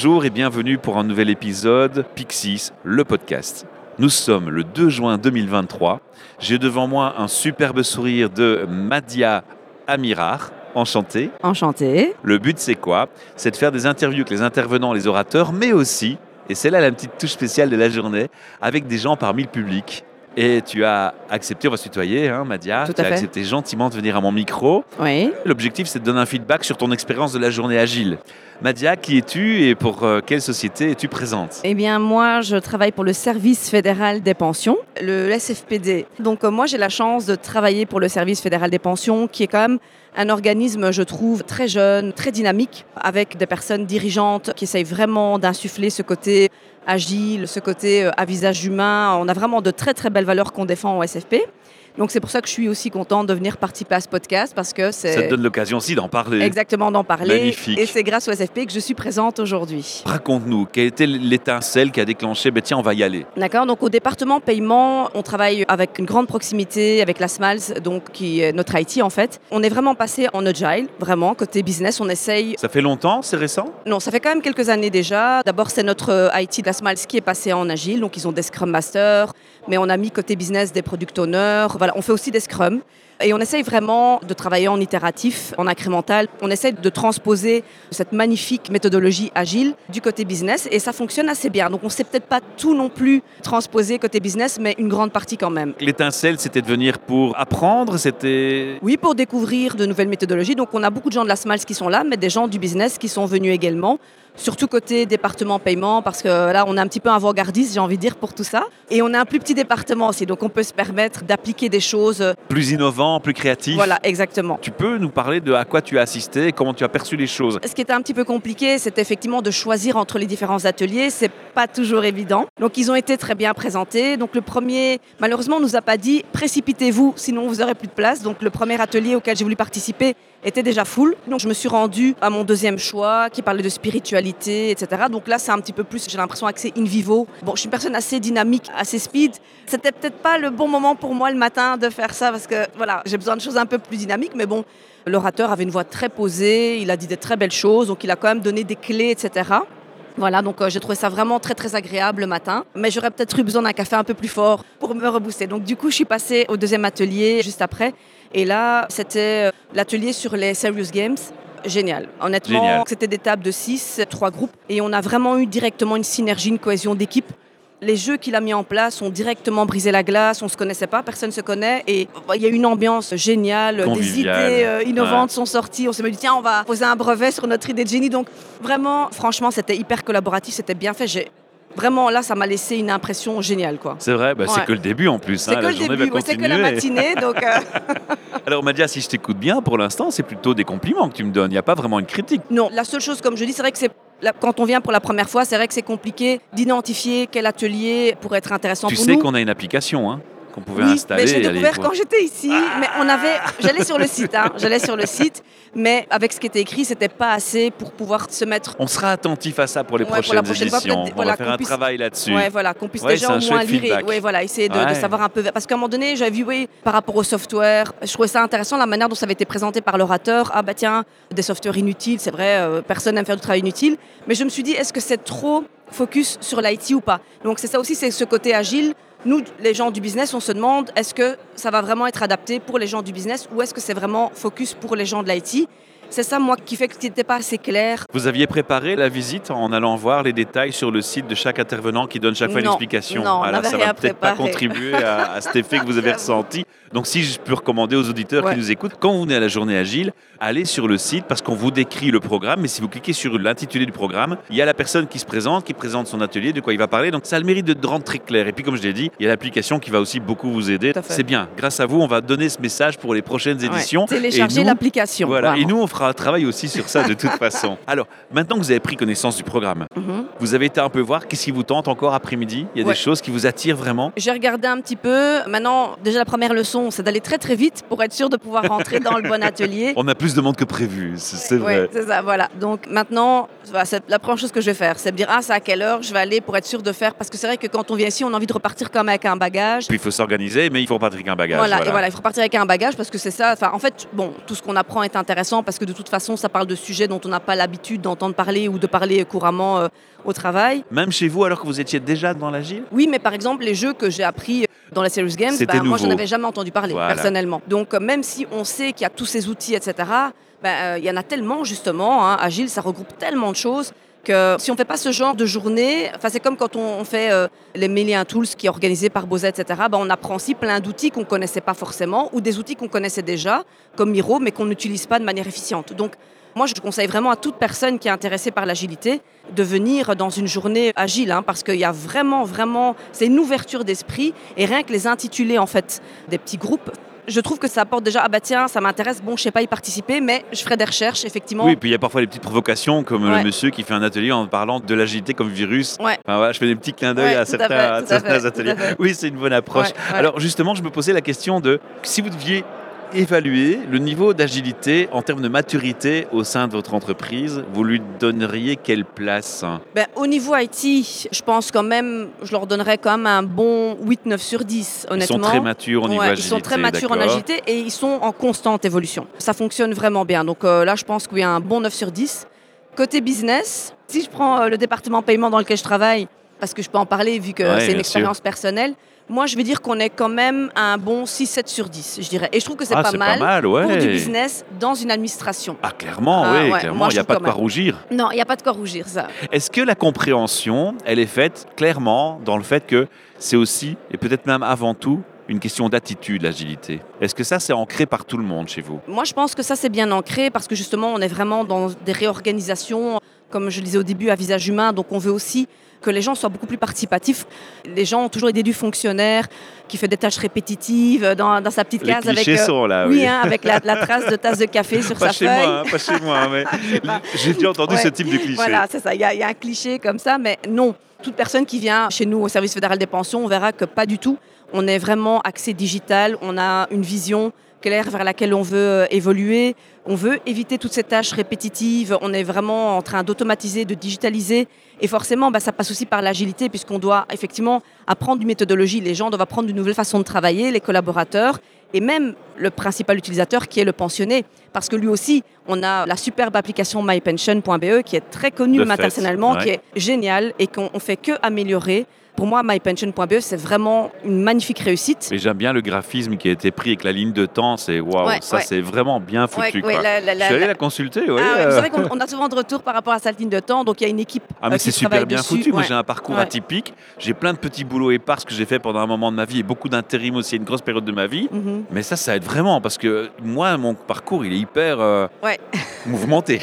Bonjour et bienvenue pour un nouvel épisode Pixis, le podcast. Nous sommes le 2 juin 2023. J'ai devant moi un superbe sourire de Madia Amirar. Enchanté. Enchanté. Le but, c'est quoi? C'est de faire des interviews avec les intervenants, les orateurs, mais aussi, et c'est là la petite touche spéciale de la journée, avec des gens parmi le public. Et tu as accepté, on va se tutoyer, hein, Madia. Tout tu as fait. accepté gentiment de venir à mon micro. Oui. L'objectif, c'est de donner un feedback sur ton expérience de la journée agile. Madia, qui es-tu et pour euh, quelle société es-tu présente? Eh bien, moi, je travaille pour le Service fédéral des pensions, le SFPD. Donc, euh, moi, j'ai la chance de travailler pour le Service fédéral des pensions, qui est quand même un organisme, je trouve, très jeune, très dynamique, avec des personnes dirigeantes qui essayent vraiment d'insuffler ce côté agile, ce côté euh, à visage humain. On a vraiment de très, très belles valeurs qu'on défend au SFP. Donc, c'est pour ça que je suis aussi contente de venir participer à ce podcast, parce que c'est... Ça te donne l'occasion aussi d'en parler. Exactement d'en parler. Magnifique. Et c'est grâce au SFP que je suis présente aujourd'hui. Raconte-nous, quelle était l'étincelle qui a déclenché, ben tiens, on va y aller D'accord, donc au département paiement, on travaille avec une grande proximité avec la SMALS, donc qui est notre IT en fait. On est vraiment passé en agile, vraiment, côté business, on essaye. Ça fait longtemps, c'est récent? Non, ça fait quand même quelques années déjà. D'abord, c'est notre euh, IT de la SMALS qui est passé en agile, donc ils ont des Scrum Masters, mais on a mis côté business des Product Owners. Voilà, on fait aussi des Scrum. Et on essaye vraiment de travailler en itératif, en incrémental. On essaye de transposer cette magnifique méthodologie agile du côté business et ça fonctionne assez bien. Donc on ne sait peut-être pas tout non plus transposer côté business, mais une grande partie quand même. L'étincelle, c'était de venir pour apprendre, c'était... Oui, pour découvrir de nouvelles méthodologies. Donc on a beaucoup de gens de la SMALS qui sont là, mais des gens du business qui sont venus également. Surtout côté département paiement, parce que là, on est un petit peu avant-gardiste, j'ai envie de dire, pour tout ça. Et on a un plus petit département aussi, donc on peut se permettre d'appliquer des choses. Plus innovant, plus créatif. Voilà, exactement. Tu peux nous parler de à quoi tu as assisté, comment tu as perçu les choses? Ce qui était un petit peu compliqué, c'est effectivement de choisir entre les différents ateliers. C'est pas toujours évident. Donc ils ont été très bien présentés. Donc le premier, malheureusement, on nous a pas dit précipitez-vous, sinon vous aurez plus de place. Donc le premier atelier auquel j'ai voulu participer était déjà full. Donc je me suis rendue à mon deuxième choix qui parlait de spiritualité, etc. Donc là c'est un petit peu plus, j'ai l'impression, axé in vivo. Bon, je suis une personne assez dynamique, assez speed. C'était peut-être pas le bon moment pour moi le matin de faire ça parce que voilà, j'ai besoin de choses un peu plus dynamiques. Mais bon, l'orateur avait une voix très posée, il a dit des très belles choses, donc il a quand même donné des clés, etc. Voilà, donc euh, j'ai trouvé ça vraiment très très agréable le matin. Mais j'aurais peut-être eu besoin d'un café un peu plus fort pour me rebooster. Donc du coup, je suis passée au deuxième atelier juste après. Et là, c'était euh, l'atelier sur les Serious Games. Génial. Honnêtement, c'était des tables de 6, trois groupes. Et on a vraiment eu directement une synergie, une cohésion d'équipe. Les jeux qu'il a mis en place ont directement brisé la glace, on ne se connaissait pas, personne ne se connaît. Et il y a une ambiance géniale, des idées euh, innovantes sont sorties. On s'est dit, tiens, on va poser un brevet sur notre idée de génie. Donc vraiment, franchement, c'était hyper collaboratif, c'était bien fait. J'ai- Vraiment, là, ça m'a laissé une impression géniale. quoi. C'est vrai, bah, c'est que le début en plus. C'est hein, que la le début, c'est que la matinée. donc, euh, Alors Madia, si je t'écoute bien, pour l'instant, c'est plutôt des compliments que tu me donnes. Il n'y a pas vraiment une critique. non, la seule chose, comme je dis, c'est vrai que c'est quand on vient pour la première fois, c'est vrai que c'est compliqué d'identifier quel atelier pourrait être intéressant tu pour sais nous. qu'on a une application hein, qu'on pouvait oui, installer. mais j'ai aller découvert voir. quand j'étais ici. Mais on avait, j'allais sur le site, hein, j'allais sur le site, mais avec ce qui était écrit, c'était pas assez pour pouvoir se mettre. On sera attentif à ça pour les Ouais, pour prochaines fois, éditions. peut-être, on voilà, va faire un puisse- travail là-dessus. Ouais, voilà, qu'on puisse Ouais, déjà au moins lire. et- ouais, voilà, essayer de, savoir un peu. Parce qu'à un moment donné, j'avais vu, oui, par rapport au software, je trouvais ça intéressant la manière dont ça avait été présenté par l'orateur. Ah bah tiens, des softwares inutiles, c'est vrai, euh, personne n'aime faire du travail inutile. Mais je me suis dit, est-ce que c'est trop focus sur l'IT ou pas? Donc c'est ça aussi, c'est ce côté agile. Nous, les gens du business, on se demande, est-ce que ça va vraiment être adapté pour les gens du business ou est-ce que c'est vraiment focus pour les gens de l'IT C'est ça, moi, qui fait que ce n'était pas assez clair. Vous aviez préparé la visite en allant voir les détails sur le site de chaque intervenant qui donne chaque fois une explication. non, on Voilà, ça va peut-être pas contribuer à, à cet effet que vous avez ressenti. Donc si je peux recommander aux auditeurs Ouais. qui nous écoutent, quand vous venez à la journée agile, allez sur le site parce qu'on vous décrit le programme. Mais si vous cliquez sur l'intitulé du programme, il y a la personne qui se présente, qui présente son atelier, de quoi il va parler. Donc ça a le mérite de rendre très clair. Et puis comme je l'ai dit, il y a l'application qui va aussi beaucoup vous aider. C'est bien. Grâce à vous, on va donner ce message pour les prochaines Ouais. éditions. Télécharger Et nous, l'application. Voilà, et nous on fera un travail aussi sur ça de toute façon. Alors, maintenant que vous avez pris connaissance du programme, Mhm. vous avez été un peu voir qu'est-ce qui vous tente encore après-midi? Il y a Ouais. des choses qui vous attirent vraiment? J'ai regardé un petit peu. Maintenant, déjà la première leçon, c'est d'aller très très vite pour être sûr de pouvoir rentrer dans le bon atelier. On a plus de monde que prévu, c'est vrai. Oui, c'est ça, voilà. Donc maintenant, la première chose que je vais faire, c'est me dire, ah, c'est à quelle heure je vais aller pour être sûr de faire. Parce que c'est vrai que quand on vient ici, on a envie de repartir comme avec un bagage. Puis il faut s'organiser, mais il faut repartir avec un bagage. Voilà, Et voilà, il faut repartir avec un bagage parce que c'est ça. Enfin, en fait, bon, tout ce qu'on apprend est intéressant parce que de toute façon, ça parle de sujets dont on n'a pas l'habitude d'entendre parler ou de parler couramment euh, au travail. Même chez vous, alors que vous étiez déjà dans l'agile? Oui, mais par exemple, les jeux que j'ai appris dans la Serious Games, bah, moi, je n'en avais jamais entendu parler, personnellement. Donc, euh, même si on sait qu'il y a tous ces outils, etc., bah, euh, il y en a tellement, justement. Hein, Agile, ça regroupe tellement de choses que si on ne fait pas ce genre de journée, c'est comme quand on, fait euh, les Million Tools qui est organisé par Bozet, etc., bah, on apprend aussi plein d'outils qu'on ne connaissait pas forcément ou des outils qu'on connaissait déjà, comme Miro, mais qu'on n'utilise pas de manière efficiente. Donc, moi, je conseille vraiment à toute personne qui est intéressée par l'agilité de venir dans une journée agile, hein, parce qu'il y a vraiment, vraiment, c'est une ouverture d'esprit, et rien que les intituler en fait des petits groupes, je trouve que ça apporte déjà, ah bah tiens, ça m'intéresse, bon, je sais pas y participer, mais je ferai des recherches, effectivement. Oui, puis il y a parfois des petites provocations, comme le monsieur qui fait un atelier en parlant de l'agilité comme virus. Ouais. Enfin, voilà, je fais des petits clins d'œil à, certains, ateliers. Oui, c'est une bonne approche. Alors justement, je me posais la question de si vous deviez évaluer le niveau d'agilité en termes de maturité au sein de votre entreprise, vous lui donneriez quelle place? Ben, Au niveau IT, je pense quand même, je leur donnerais quand même un bon 8-9 sur 10, honnêtement. Ils sont très matures niveau agilité. Ils sont très matures en agilité et ils sont en constante évolution. Ça fonctionne vraiment bien. Donc euh, là, je pense qu'il y a un bon 9 sur 10. Côté business, si je prends euh, le département paiement dans lequel je travaille, parce que je peux en parler vu que c'est une expérience personnelle, moi, je vais dire qu'on est quand même un bon 6-7 sur 10, je dirais. Et je trouve que c'est ah, pas, mal pour du business dans une administration. Ah, clairement, ah, oui, clairement, il n'y a pas de quoi rougir. Non, il n'y a pas de quoi rougir, ça. Est-ce que la compréhension, elle est faite clairement dans le fait que c'est aussi, et peut-être même avant tout, une question d'attitude, l'agilité? Est-ce que ça, c'est ancré par tout le monde chez vous? Moi, je pense que ça, c'est bien ancré parce que justement, on est vraiment dans des réorganisations, comme je le disais au début, à visage humain. Donc, on veut aussi que les gens soient beaucoup plus participatifs. Les gens ont toujours idée du fonctionnaire qui fait des tâches répétitives dans, sa petite case les avec, euh, sont là, oui, hein, avec la, trace de tasse de café sur pas sa chez feuille. Moi, hein, pas chez moi, mais j'ai déjà entendu ce type de cliché. Voilà, c'est ça. Il y, a un cliché comme ça, mais non. Toute personne qui vient chez nous au service fédéral des pensions, on verra que pas du tout. On est vraiment axé digital. On a une vision claire vers laquelle on veut euh, évoluer. On veut éviter toutes ces tâches répétitives. On est vraiment en train d'automatiser, de digitaliser. Et forcément, bah, ça passe aussi par l'agilité, puisqu'on doit effectivement apprendre une méthodologie. Les gens doivent apprendre une nouvelle façon de travailler, les collaborateurs, et même le principal utilisateur qui est le pensionné. Parce que lui aussi, on a la superbe application mypension.be qui est très connue internationalement, qui est géniale et qu'on ne fait que améliorer pour moi, mypension.be, c'est vraiment une magnifique réussite. Et j'aime bien le graphisme qui a été pris avec la ligne de temps. C'est waouh, ça c'est vraiment bien foutu. Ouais, la, la, Je suis la consulter. Ah, euh. C'est vrai qu'on a souvent de retours par rapport à cette ligne de temps. Donc il y a une équipe. Ah, mais euh, c'est super bien foutu. Moi, j'ai un parcours atypique. J'ai plein de petits boulots épars que j'ai fait pendant un moment de ma vie et beaucoup d'intérim aussi, une grosse période de ma vie. Mhm. Mais ça, ça aide vraiment parce que moi, mon parcours, il est hyper euh, mouvementé.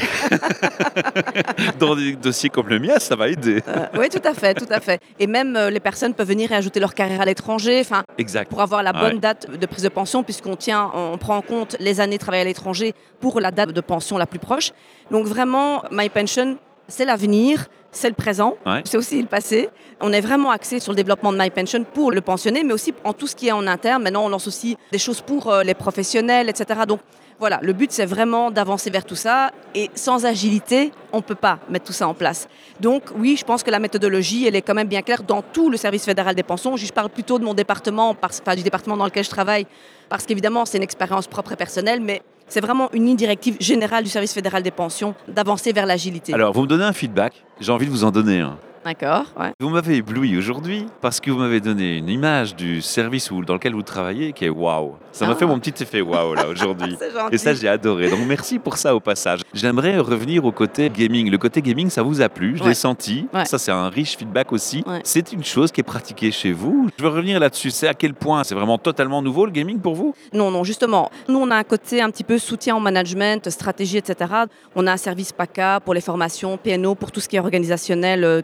Dans des dossiers comme le mien, ça va aider. oui, tout à fait, tout à fait. Et même les personnes peuvent venir et ajouter leur carrière à l'étranger, enfin, pour avoir la bonne date de prise de pension, puisqu'on tient, on prend en compte les années travaillées à l'étranger pour la date de pension la plus proche. Donc vraiment, My Pension, c'est l'avenir, c'est le présent, c'est aussi le passé. On est vraiment axé sur le développement de My Pension pour le pensionné, mais aussi en tout ce qui est en interne. Maintenant, on lance aussi des choses pour euh, les professionnels, etc. Donc voilà, le but c'est vraiment d'avancer vers tout ça et sans agilité, on ne peut pas mettre tout ça en place. Donc oui, je pense que la méthodologie, elle est quand même bien claire dans tout le service fédéral des pensions. Je parle plutôt de mon département, enfin, du département dans lequel je travaille, parce qu'évidemment c'est une expérience propre et personnelle, mais c'est vraiment une ligne directive générale du service fédéral des pensions d'avancer vers l'agilité. Alors, vous me donnez un feedback, j'ai envie de vous en donner un. D'accord. Vous m'avez ébloui aujourd'hui parce que vous m'avez donné une image du service où, dans lequel vous travaillez qui est waouh. Ça m'a ah. fait mon petit effet waouh là aujourd'hui. Et ça, j'ai adoré. Donc merci pour ça au passage. J'aimerais revenir au côté gaming. Le côté gaming, ça vous a plu, je l'ai senti. Ça, c'est un riche feedback aussi. C'est une chose qui est pratiquée chez vous. Je veux revenir là-dessus. C'est à quel point? C'est vraiment totalement nouveau le gaming pour vous? Non, non, justement. Nous, on a un côté un petit peu soutien en management, stratégie, etc. On a un service PACA pour les formations, PNO pour tout ce qui est organisationnel, euh,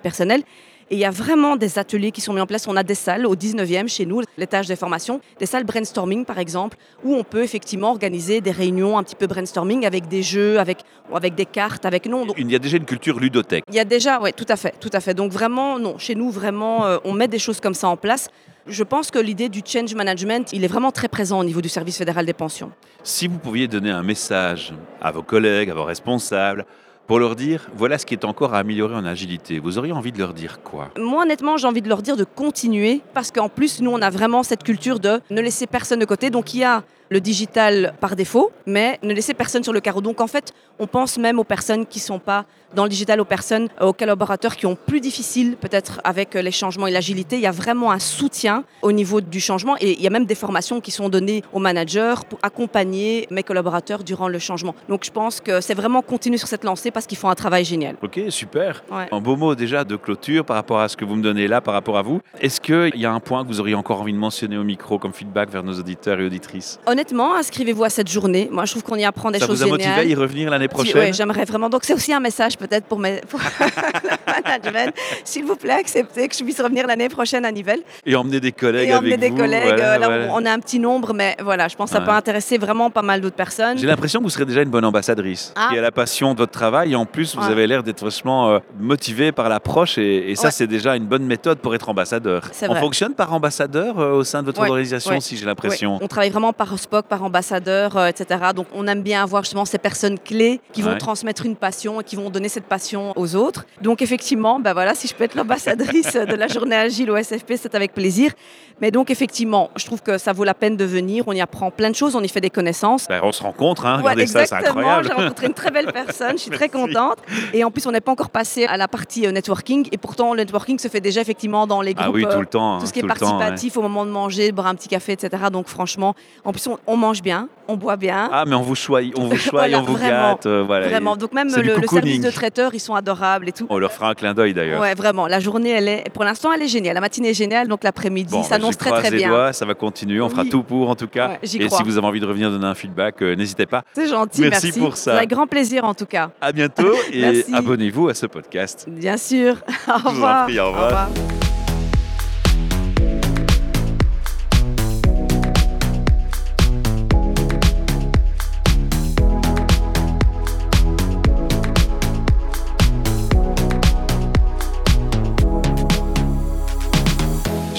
Et il y a vraiment des ateliers qui sont mis en place. On a des salles au 19e chez nous, l'étage des formations, des salles brainstorming par exemple, où on peut effectivement organiser des réunions un petit peu brainstorming avec des jeux, avec, avec des cartes, avec non. Donc, il y a déjà une culture ludothèque. Il y a déjà, oui, tout à fait, tout à fait. Donc vraiment, non, chez nous, vraiment, euh, on met des choses comme ça en place. Je pense que l'idée du change management, il est vraiment très présent au niveau du service fédéral des pensions. Si vous pouviez donner un message à vos collègues, à vos responsables, pour leur dire voilà ce qui est encore à améliorer en agilité. Vous auriez envie de leur dire quoi? Moi, honnêtement, j'ai envie de leur dire de continuer parce qu'en plus, nous, on a vraiment cette culture de ne laisser personne de côté. Donc, il y a le digital par défaut, mais ne laisser personne sur le carreau. Donc en fait, on pense même aux personnes qui ne sont pas dans le digital, aux personnes, aux collaborateurs qui ont plus difficile peut-être avec les changements et l'agilité. Il y a vraiment un soutien au niveau du changement et il y a même des formations qui sont données aux managers pour accompagner mes collaborateurs durant le changement. Donc je pense que c'est vraiment continuer sur cette lancée parce qu'ils font un travail génial. Ok, super. Un beau mot déjà de clôture par rapport à ce que vous me donnez là, par rapport à vous. Est-ce qu'il y a un point que vous auriez encore envie de mentionner au micro comme feedback vers nos auditeurs et auditrices? Honnêtement, inscrivez-vous à cette journée. Moi, je trouve qu'on y apprend des choses géniales. Ça vous a motivé à y revenir l'année prochaine Oui, j'aimerais vraiment. Donc, c'est aussi un message peut-être pour, mes, pour management. S'il vous plaît, acceptez que je puisse revenir l'année prochaine à Nivelles. Et emmener des collègues Et emmener avec des vous. collègues. Là, On a un petit nombre, mais voilà, je pense que ça peut intéresser vraiment pas mal d'autres personnes. J'ai l'impression que vous serez déjà une bonne ambassadrice, ah. qui a la passion de votre travail. Et en plus, vous avez l'air d'être vachement euh, motivé par l'approche. Et, ça, c'est déjà une bonne méthode pour être ambassadeur. On fonctionne par ambassadeur euh, au sein de votre organisation, si j'ai l'impression. On travaille vraiment par Par ambassadeur, euh, etc. Donc on aime bien avoir justement ces personnes clés qui vont transmettre une passion et qui vont donner cette passion aux autres. Donc effectivement, ben voilà, si je peux être l'ambassadrice de la journée agile au SFP, c'est avec plaisir. Mais donc effectivement, je trouve que ça vaut la peine de venir. On y apprend plein de choses, on y fait des connaissances. Ben, on se rencontre, hein. regardez ça, c'est incroyable. J'ai rencontré une très belle personne, je suis très contente. Et en plus, on n'est pas encore passé à la partie euh, networking. Et pourtant, le networking se fait déjà effectivement dans les groupes. Ah oui, tout le temps. Tout ce qui est participatif au moment de manger, de boire un petit café, etc. Donc franchement, en plus, on, mange bien, on boit bien. Ah, mais on vous choisit, on vous, choisit, on vous gâte. Euh, voilà. Vraiment. Donc même le, le, service de traiteur, ils sont adorables et tout. On leur fera un clin d'œil d'ailleurs. Ouais, vraiment. La journée, elle est, pour l'instant, elle est géniale. La matinée est géniale, donc l'après-midi bon, s'annonce très très bien. Doigts, ça va continuer, on fera tout pour en tout cas. et si vous avez envie de revenir donner un feedback, euh, n'hésitez pas. C'est gentil, merci, merci. pour ça. Avec grand plaisir en tout cas. À bientôt et abonnez-vous à ce podcast. Bien sûr. au revoir. au revoir. Au revoir.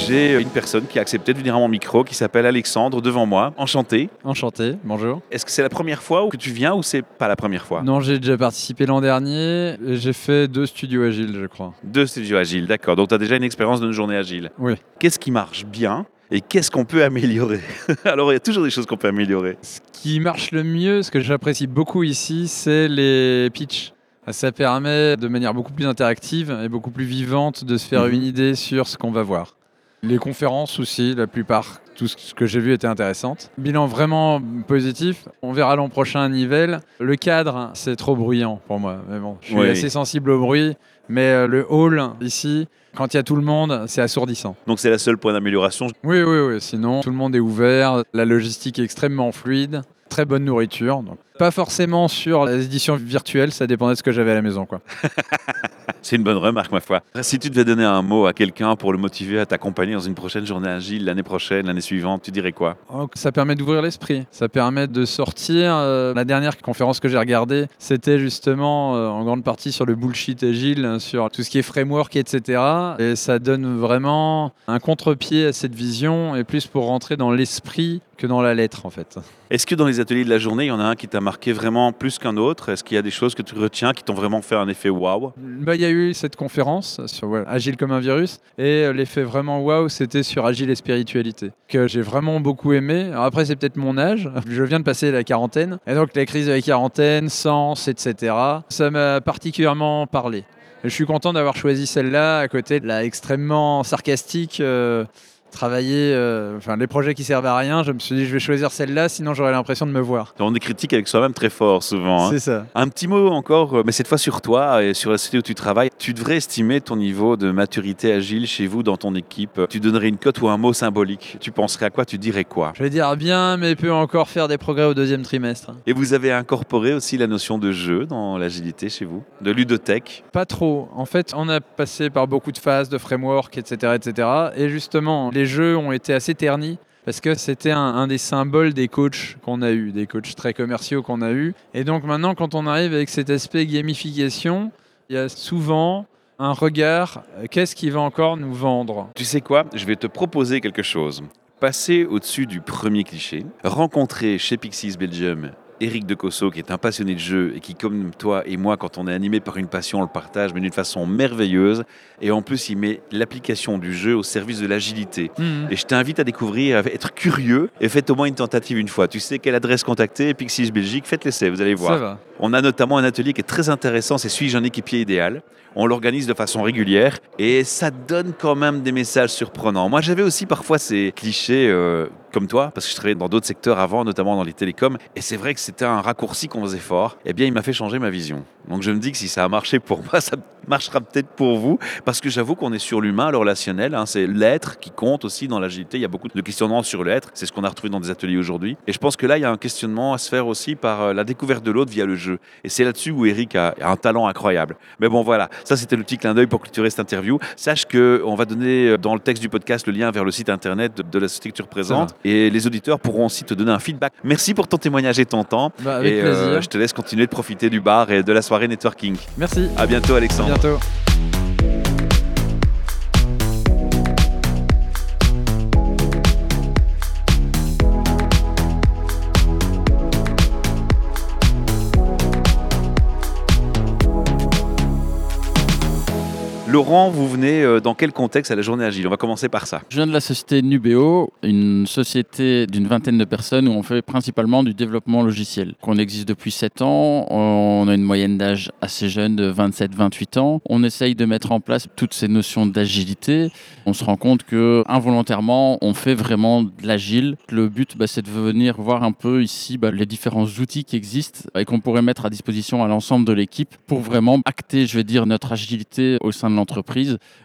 J'ai une personne qui a accepté de venir à mon micro qui s'appelle Alexandre devant moi. Enchanté. Enchanté, bonjour. Est-ce que c'est la première fois que tu viens ou c'est pas la première fois? Non, j'ai déjà participé l'an dernier. J'ai fait deux studios agiles, je crois. Deux studios agiles, d'accord. Donc tu as déjà une expérience d'une journée agile. Oui. Qu'est-ce qui marche bien et qu'est-ce qu'on peut améliorer? Alors, il y a toujours des choses qu'on peut améliorer. Ce qui marche le mieux, ce que j'apprécie beaucoup ici, c'est les pitchs. Ça permet de manière beaucoup plus interactive et beaucoup plus vivante de se faire mmh. une idée sur ce qu'on va voir. Les conférences aussi, la plupart, tout ce que j'ai vu était intéressante. Bilan vraiment positif. On verra l'an prochain à Nivelles. Le cadre, c'est trop bruyant pour moi. Mais bon, je suis assez sensible au bruit. Mais euh, le hall, ici, quand il y a tout le monde, c'est assourdissant. Donc c'est la seule point d'amélioration Oui, oui, oui. Sinon, tout le monde est ouvert. La logistique est extrêmement fluide. Très bonne nourriture. Donc, pas forcément sur les éditions virtuelles, ça dépendait de ce que j'avais à la maison. Quoi. C'est une bonne remarque, ma foi. Si tu devais donner un mot à quelqu'un pour le motiver à t'accompagner dans une prochaine journée agile, l'année prochaine, l'année suivante, tu dirais quoi? Oh, Ça permet d'ouvrir l'esprit. Ça permet de sortir. Euh, la dernière conférence que j'ai regardée, c'était justement euh, en grande partie sur le bullshit agile, sur tout ce qui est framework, etc. Et ça donne vraiment un contre-pied à cette vision et plus pour rentrer dans l'esprit que dans la lettre en fait. Est-ce que dans les ateliers de la journée, il y en a un qui t'a marqué vraiment plus qu'un autre? Est-ce qu'il y a des choses que tu retiens qui t'ont vraiment fait un effet waouh? Bah, Il y a eu cette conférence sur Agile comme un virus et euh, l'effet vraiment waouh, c'était sur Agile et spiritualité, que j'ai vraiment beaucoup aimé. Alors après, c'est peut-être mon âge, je viens de passer la quarantaine, et donc la crise de la quarantaine, sens, etc., ça m'a particulièrement parlé. je suis content d'avoir choisi celle-là à côté de la extrêmement sarcastique. Euh, travailler, euh, enfin les projets qui servent à rien, je me suis dit je vais choisir celle-là, sinon j'aurais l'impression de me voir. On est critique avec soi-même très fort souvent. hein. C'est ça. Un petit mot encore, euh, mais cette fois sur toi et sur la société où tu travailles. Tu devrais estimer ton niveau de maturité agile chez vous dans ton équipe. Tu donnerais une cote ou un mot symbolique. Tu penserais à quoi? Tu dirais quoi? Je vais dire bien, mais peut encore faire des progrès au deuxième trimestre. Et vous avez incorporé aussi la notion de jeu dans l'agilité chez vous, de ludothèque? Pas trop. En fait, on a passé par beaucoup de phases, de framework, etc., etc. Et justement, les jeux ont été assez ternis. Parce que c'était un, un des symboles des coachs qu'on a eu, des coachs très commerciaux qu'on a eu. Et donc maintenant, quand on arrive avec cet aspect gamification, il y a souvent un regard, euh, qu'est-ce qui va encore nous vendre? Tu sais quoi? Je vais te proposer quelque chose. Passer au-dessus du premier cliché, rencontrer chez Pixies Belgium Eric de Cosso, qui est un passionné de jeu et qui, comme toi et moi, quand on est animé par une passion, on le partage, mais d'une façon merveilleuse. Et en plus, il met l'application du jeu au service de l'agilité. Mhm. Et je t'invite à découvrir, à être curieux et faites au moins une tentative une fois. Tu sais quelle adresse contacter, Pixies Belgique, faites l'essai, vous allez voir. Ça va. On a notamment un atelier qui est très intéressant, c'est Suis-je un équipier idéal? On l'organise de façon régulière et ça donne quand même des messages surprenants. Moi, j'avais aussi parfois ces clichés euh, comme toi, parce que je travaillais dans d'autres secteurs avant, notamment dans les télécoms, et c'est vrai que c'était un raccourci qu'on faisait fort. Eh bien, il m'a fait changer ma vision. Donc je me dis que si ça a marché pour moi, ça marchera peut-être pour vous, parce que j'avoue qu'on est sur l'humain, le relationnel, hein, c'est l'être qui compte aussi dans l'agilité. Il y a beaucoup de questionnements sur l'être, c'est ce qu'on a retrouvé dans des ateliers aujourd'hui. Et je pense que là, il y a un questionnement à se faire aussi par euh, la découverte de l'autre via le jeu. Et c'est là-dessus où Eric a un talent incroyable. Mais bon, voilà, ça c'était le petit clin d'œil pour clôturer cette interview. Sache qu'on va donner euh, dans le texte du podcast le lien vers le site internet de, de la société que tu représentes, et les auditeurs pourront aussi te donner un feedback. Merci pour ton témoignage et ton temps. Bah, avec et euh, plaisir. je te laisse continuer de profiter du bar et de la soirée networking. Merci. À bientôt, Alexandre. Bientôt. Laurent, vous venez euh, dans quel contexte à la journée agile? On va commencer par ça. Je viens de la société Nubeo, une société d'une vingtaine de personnes où on fait principalement du développement logiciel. On existe depuis 7 ans, on a une moyenne d'âge assez jeune de 27-28 ans. On essaye de mettre en place toutes ces notions d'agilité. On se rend compte que involontairement, on fait vraiment de l'agile. Le but, bah, c'est de venir voir un peu ici bah, les différents outils qui existent et qu'on pourrait mettre à disposition à l'ensemble de l'équipe pour vraiment acter, je vais dire, notre agilité au sein de l'entreprise.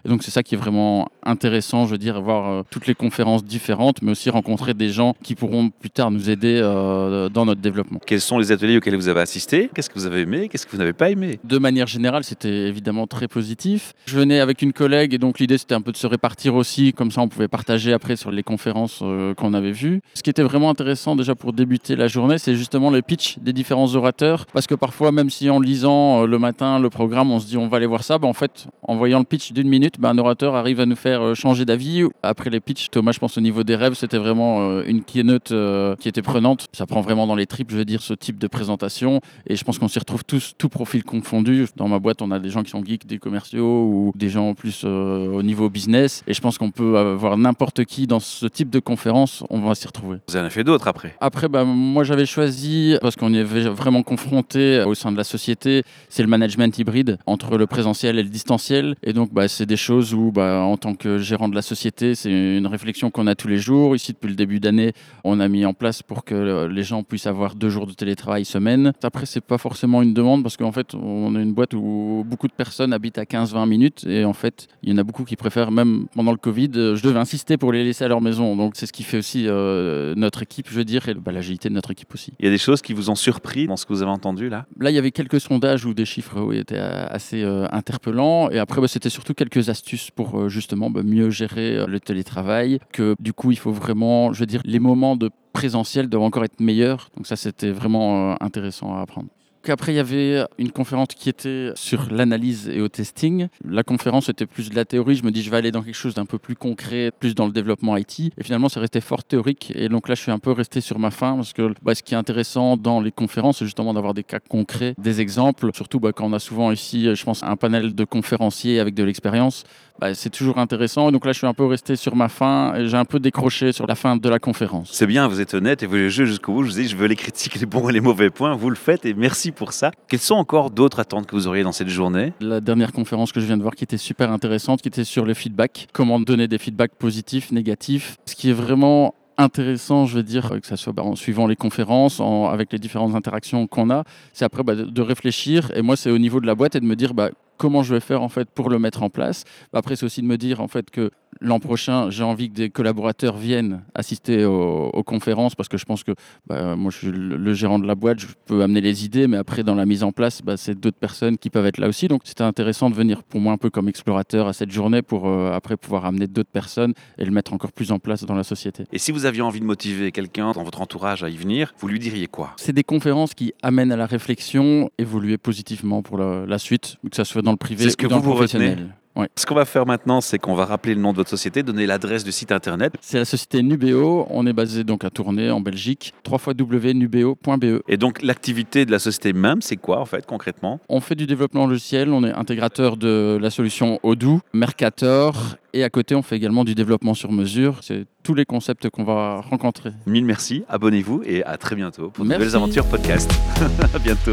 Et donc c'est ça qui est vraiment intéressant, je veux dire, voir euh, toutes les conférences différentes, mais aussi rencontrer des gens qui pourront plus tard nous aider euh, dans notre développement. Quels sont les ateliers auxquels vous avez assisté? Qu'est-ce que vous avez aimé? Qu'est-ce que vous n'avez pas aimé? De manière générale, c'était évidemment très positif. Je venais avec une collègue et donc l'idée c'était un peu de se répartir aussi, comme ça on pouvait partager après sur les conférences euh, qu'on avait vues. Ce qui était vraiment intéressant déjà pour débuter la journée, c'est justement le pitch des différents orateurs, parce que parfois même si en lisant le matin le programme, on se dit on va aller voir ça, ben, en fait en voyant le pitch d'une minute, ben, un orateur arrive à nous faire euh, changer d'avis. Après les pitchs, Thomas, je pense au niveau des rêves, c'était vraiment euh, une keynote euh, qui était prenante. Ça prend vraiment dans les tripes, je veux dire, ce type de présentation. Et je pense qu'on s'y retrouve tous, tout profil confondu. Dans ma boîte, on a des gens qui sont geeks, des commerciaux ou des gens plus euh, au niveau business. Et je pense qu'on peut avoir n'importe qui dans ce type de conférence, on va s'y retrouver. Vous en avez fait d'autres après? Après, bah, moi j'avais choisi, parce qu'on y avait vraiment confronté au sein de la société, c'est le management hybride entre le présentiel et le distanciel. Et donc, bah, c'est des choses où, bah, en tant que gérant de la société, c'est une réflexion qu'on a tous les jours. Ici, depuis le début d'année, on a mis en place pour que euh, les gens puissent avoir deux jours de télétravail semaine. Après, c'est pas forcément une demande parce qu'en fait, on a une boîte où beaucoup de personnes habitent à 15-20 minutes et en fait, il y en a beaucoup qui préfèrent, même pendant le Covid, euh, je devais insister pour les laisser à leur maison. Donc, c'est ce qui fait aussi euh, notre équipe, je veux dire, et bah, l'agilité de notre équipe aussi. Il y a des choses qui vous ont surpris dans ce que vous avez entendu là? Là, il y avait quelques sondages où des chiffres oui, étaient assez euh, interpellants. Et après, c'était surtout quelques astuces pour euh, justement bah, mieux gérer euh, le télétravail. Que du coup, il faut vraiment, je veux dire, les moments de présentiel doivent encore être meilleurs. Donc ça, c'était vraiment euh, intéressant à apprendre. Après, il y avait une conférence qui était sur l'analyse et au testing. La conférence était plus de la théorie. Je me dis, je vais aller dans quelque chose d'un peu plus concret, plus dans le développement IT. Et finalement, c'est resté fort théorique. Et donc là, je suis un peu resté sur ma fin parce que bah, ce qui est intéressant dans les conférences, c'est justement d'avoir des cas concrets, des exemples. Surtout bah, quand on a souvent ici, je pense, un panel de conférenciers avec de l'expérience. Bah, c'est toujours intéressant. Et donc là, je suis un peu resté sur ma fin j'ai un peu décroché sur la fin de la conférence. C'est bien, vous êtes honnête et vous jeu jusqu'au bout. Je vous dis, je veux les critiques, les bons et les mauvais points. Vous le faites et merci pour ça. Quelles sont encore d'autres attentes que vous auriez dans cette journée? La dernière conférence que je viens de voir qui était super intéressante, qui était sur le feedback, comment donner des feedbacks positifs, négatifs. Ce qui est vraiment intéressant, je veux dire, que ça soit bah, en suivant les conférences, en, avec les différentes interactions qu'on a, c'est après bah, de, de, réfléchir. Et moi, c'est au niveau de la boîte et de me dire bah, comment je vais faire en fait pour le mettre en place. Après, c'est aussi de me dire en fait que l'an prochain, j'ai envie que des collaborateurs viennent assister aux, aux conférences parce que je pense que bah, moi, je suis le, gérant de la boîte, je peux amener les idées, mais après, dans la mise en place, bah, c'est d'autres personnes qui peuvent être là aussi. Donc, c'était intéressant de venir pour moi un peu comme explorateur à cette journée pour euh, après pouvoir amener d'autres personnes et le mettre encore plus en place dans la société. Et si vous aviez envie de motiver quelqu'un dans votre entourage à y venir, vous lui diriez quoi? C'est des conférences qui amènent à la réflexion, évoluer positivement pour la, la suite, que ça soit dans le privé C'est ce que vous vous retenez. Ouais. Ce qu'on va faire maintenant, c'est qu'on va rappeler le nom de votre société, donner l'adresse du site internet. C'est la société Nubeo. On est basé donc à Tournai, en Belgique. www.nubeo.be. Et donc, l'activité de la société même, c'est quoi en fait concrètement? On fait du développement logiciel. On est intégrateur de la solution Odoo, Mercator. Et à côté, on fait également du développement sur mesure. C'est tous les concepts qu'on va rencontrer. Mille merci, abonnez-vous et à très bientôt pour de nouvelles aventures podcast. à bientôt.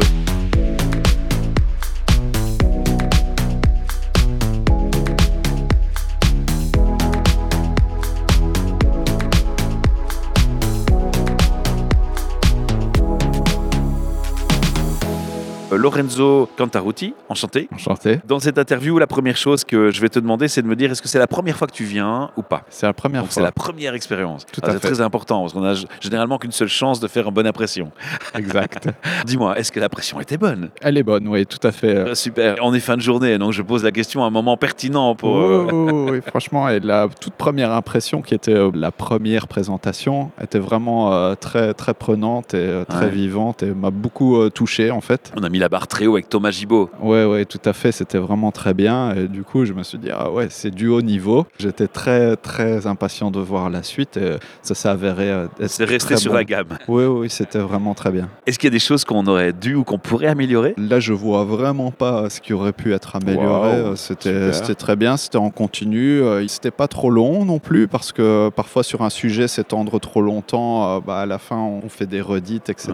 Lorenzo Cantaruti, enchanté. Enchanté. Dans cette interview, la première chose que je vais te demander, c'est de me dire est-ce que c'est la première fois que tu viens ou pas? C'est la première Donc c'est fois. la première expérience. Tout Ah, à c'est fait. très important parce qu'on a généralement qu'une seule chance de faire une bonne impression. Exact. Dis-moi, est-ce que la pression était bonne? Elle est bonne, oui, tout à fait. Euh, Super. On est fin de journée, donc je pose la question à un moment pertinent pour. euh, Oui, oui, franchement, et la toute première impression qui était euh, la première présentation était vraiment euh, très très prenante et euh, très Ouais. vivante et m'a beaucoup euh, touché en fait. On a mis la barre très haut avec Thomas Gibaud. Ouais, ouais, tout à fait, c'était vraiment très bien et du coup je me suis dit ah ouais c'est du haut niveau. J'étais très très impatient de voir la suite et ça s'est avéré euh, C'est resté sur bon. la gamme. Oui, oui, c'était vraiment très bien. Est-ce qu'il y a des choses qu'on aurait dû ou qu'on pourrait améliorer? Là, je vois vraiment pas ce qui aurait pu être amélioré. Wow, Euh, c'était, très bien, c'était en continu. Euh, C'était pas trop long non plus parce que parfois sur un sujet s'étendre trop longtemps, bah, à la fin on fait des redites, etc.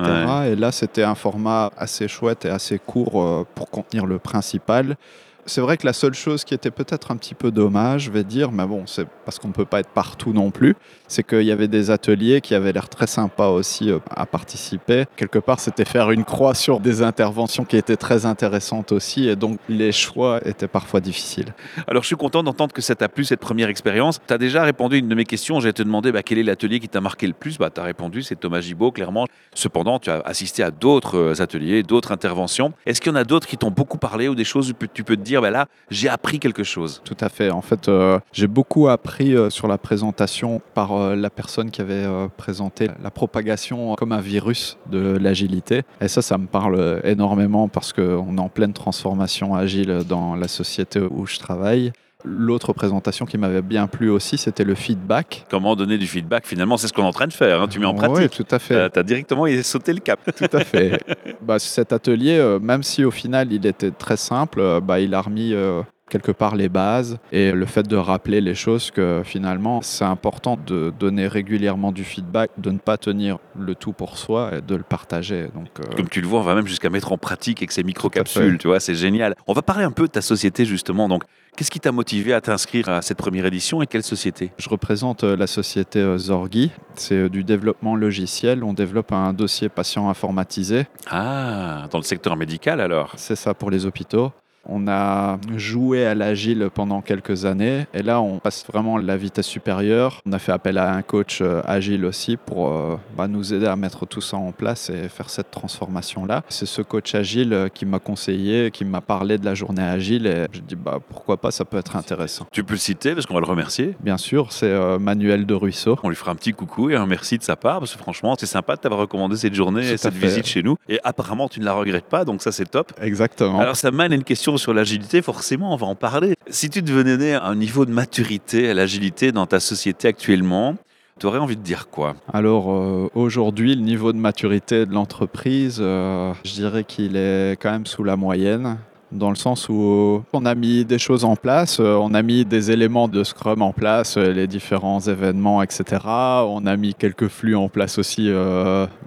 Et là, c'était un format assez chouette et assez court euh, pour contenir le principal. C'est vrai que la seule chose qui était peut-être un petit peu dommage, je vais dire, mais bon, c'est parce qu'on ne peut pas être partout non plus, c'est qu'il y avait des ateliers qui avaient l'air très sympas aussi euh, à participer. Quelque part, c'était faire une croix sur des interventions qui étaient très intéressantes aussi, et donc les choix étaient parfois difficiles. Alors je suis content d'entendre que ça t'a plu cette première expérience. Tu as déjà répondu à une de mes questions. J'ai te demandé bah, quel est l'atelier qui t'a marqué le plus? Bah, tu as répondu, c'est Thomas Gibaud, clairement. Cependant, tu as assisté à d'autres euh, ateliers, d'autres interventions. Est-ce qu'il y en a d'autres qui t'ont beaucoup parlé ou des choses où tu peux te dire, bah, là, j'ai appris quelque chose Tout à fait. En fait, euh, j'ai beaucoup appris euh, sur la présentation par euh, la personne qui avait présenté la propagation comme un virus de l'agilité. Et ça, ça me parle énormément parce qu'on est en pleine transformation agile dans la société où je travaille. L'autre présentation qui m'avait bien plu aussi, c'était le feedback. Comment donner du feedback? Finalement, c'est ce qu'on est en train de faire. hein. Tu mets en Oui, pratique. tout à fait. tu as directement sauté le cap. Tout à fait. bah, cet atelier, euh, même si au final il était très simple, euh, bah, il a remis euh, quelque part les bases et le fait de rappeler les choses que finalement c'est important de donner régulièrement du feedback, de ne pas tenir le tout pour soi et de le partager. Donc, euh, Comme tu le vois, on va même jusqu'à mettre en pratique avec ces micro-capsules, tu vois, c'est génial. On va parler un peu de ta société justement. Donc, qu'est-ce qui t'a motivé à t'inscrire à cette première édition et quelle société? Je représente euh, la société euh, Zorgi. C'est du développement logiciel. On développe un dossier patient informatisé. Ah, dans le secteur médical alors? C'est ça pour les hôpitaux. On a joué à l'agile pendant quelques années et là on passe vraiment la vitesse supérieure. On a fait appel à un coach euh, agile aussi pour euh, bah, nous aider à mettre tout ça en place et faire cette transformation-là. C'est ce coach agile qui m'a conseillé, qui m'a parlé de la journée agile et je dis bah, pourquoi pas, ça peut être intéressant. Tu peux le citer parce qu'on va le remercier? Bien sûr, c'est euh, Manuel de Ruisseau. On lui fera un petit coucou et un merci de sa part parce que franchement, c'est sympa de t'avoir recommandé cette journée et cette fait. visite chez nous. Et apparemment, tu ne la regrettes pas, donc ça c'est top. Exactement. Alors ça mène à une question sur l'agilité, forcément, on va en parler. Si tu devenais un niveau de maturité à l'agilité dans ta société actuellement, tu aurais envie de dire quoi? Alors euh, aujourd'hui, le niveau de maturité de l'entreprise, euh, je dirais qu'il est quand même sous la moyenne. dans le sens où on a mis des choses en place, euh, on a mis des éléments de Scrum en place, les différents événements, etc. On a mis quelques flux en place aussi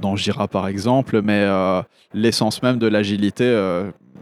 dans Jira par exemple, mais l'essence même de l'agilité,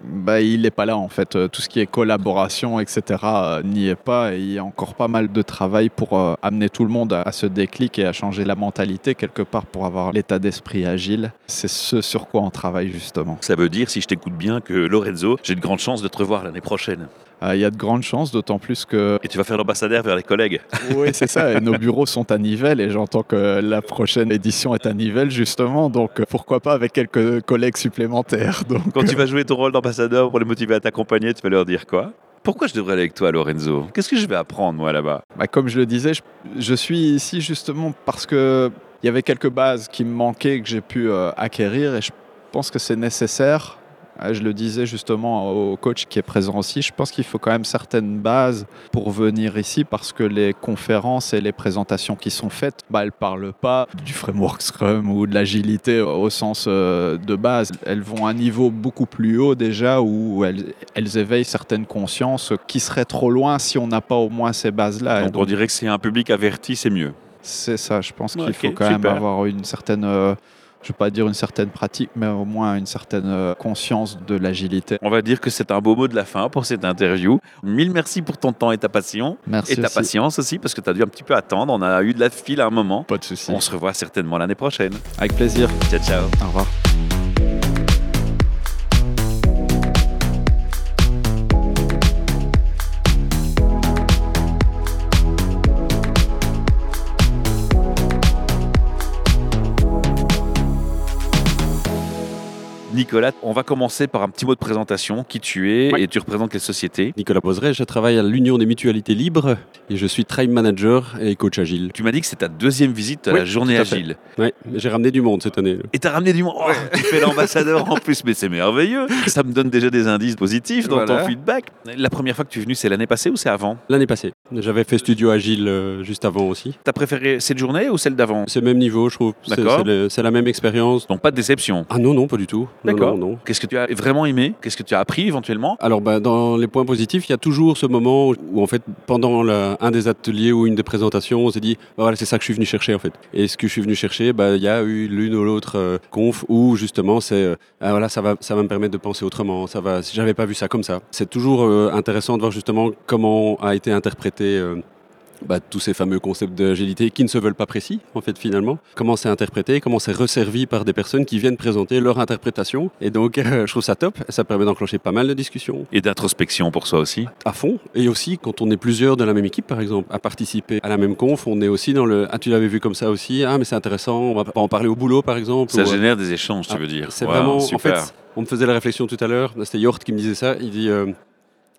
bah, il n'est pas là en fait. Euh, Tout ce qui est collaboration, etc., euh, n'y est pas. Et il y a encore pas mal de travail pour euh, amener tout le monde à, à ce déclic et à changer la mentalité quelque part pour avoir l'état d'esprit agile. C'est ce sur quoi on travaille justement. Ça veut dire, si je t'écoute bien, que Lorenzo, j'ai de grandes chances de te revoir l'année prochaine. Euh, Il y a de grandes chances, d'autant plus que Et tu vas faire l'ambassadeur vers les collègues. Oui, c'est ça. Et nos bureaux sont à Nivelles et j'entends que la prochaine édition est à Nivelles, justement. Donc, euh, pourquoi pas avec quelques collègues supplémentaires. Donc, Quand tu vas jouer ton rôle d'ambassadeur pour les motiver à t'accompagner, tu vas leur dire quoi? Pourquoi je devrais aller avec toi, Lorenzo? Qu'est-ce que je vais apprendre, moi, là-bas? Bah, comme je le disais, je, je suis ici justement parce que il y avait quelques bases qui me manquaient que j'ai pu euh, acquérir et je pense que c'est nécessaire. Euh, Je le disais justement au coach qui est présent aussi, je pense qu'il faut quand même certaines bases pour venir ici parce que les conférences et les présentations qui sont faites, bah, elles ne parlent pas du framework Scrum ou de l'agilité au sens euh, de base. Elles vont à un niveau beaucoup plus haut déjà où elles, elles éveillent certaines consciences qui seraient trop loin si on n'a pas au moins ces bases-là. Donc, on dirait que c'est un public averti, c'est mieux. c'est ça, je pense qu'il faut quand même avoir une certaine, euh, je ne vais pas dire une certaine pratique, mais au moins une certaine euh, conscience de l'agilité. On va dire que c'est un beau mot de la fin pour cette interview. Mille merci pour ton temps et ta passion. Merci et ta aussi. patience aussi, parce que tu as dû un petit peu attendre. On a eu de la file à un moment. Pas de souci. On se revoit certainement l'année prochaine. Avec plaisir. Ciao, ciao. Au revoir. Nicolas, on va commencer par un petit mot de présentation. Qui tu es Ouais. et tu représentes quelle société? Nicolas Boseret, je travaille à l'Union des mutualités libres et je suis Tribe Manager et coach agile. Tu m'as dit que c'est ta deuxième visite à Oui, la journée à agile. Ouais, j'ai ramené du monde cette année. Et t'as ramené du monde. Oh, tu fais l'ambassadeur en plus, mais c'est merveilleux. Ça me donne déjà des indices positifs dans Voilà. ton feedback. La première fois que tu es venu, c'est l'année passée ou c'est avant? L'année passée, j'avais fait Studio Agile euh, juste avant aussi. T'as préféré cette journée ou celle d'avant? C'est le même niveau, je trouve. C'est- D'accord. C'est la même expérience. Donc pas de déception. Ah non, non, pas du tout. D'accord. non, non. Qu'est-ce que tu as vraiment aimé? Qu'est-ce que tu as appris éventuellement? Alors, bah, dans les points positifs, il y a toujours ce moment où, où, en fait, pendant la- un des ateliers ou une des présentations, on s'est dit, bah, voilà, c'est ça que je suis venu chercher, en fait. Et ce que je suis venu chercher, bah, il y a eu l'une ou l'autre euh, conf où, justement, c'est, euh, ah, voilà, ça va, ça va me permettre de penser autrement. Ça va, si j'avais pas vu ça comme ça. C'est toujours euh, intéressant de voir, justement, comment a été interprété euh, bah, tous ces fameux concepts d'agilité qui ne se veulent pas précis, en fait, finalement. Comment c'est interprété, comment c'est resservi par des personnes qui viennent présenter leur interprétation. Et donc, euh, je trouve ça top. Ça permet d'enclencher pas mal de discussions Et d'introspection pour soi aussi. à fond. Et aussi, quand on est plusieurs de la même équipe, par exemple, à participer à la même conf, on est aussi dans le Ah, tu l'avais vu comme ça aussi. Ah, mais c'est intéressant. On va pas en parler au boulot, par exemple. Ça ou- génère des échanges, tu Ah, veux dire. C'est Wow, vraiment. super. En fait, on me faisait la réflexion tout à l'heure. C'était Yort qui me disait ça. Il dit. euh,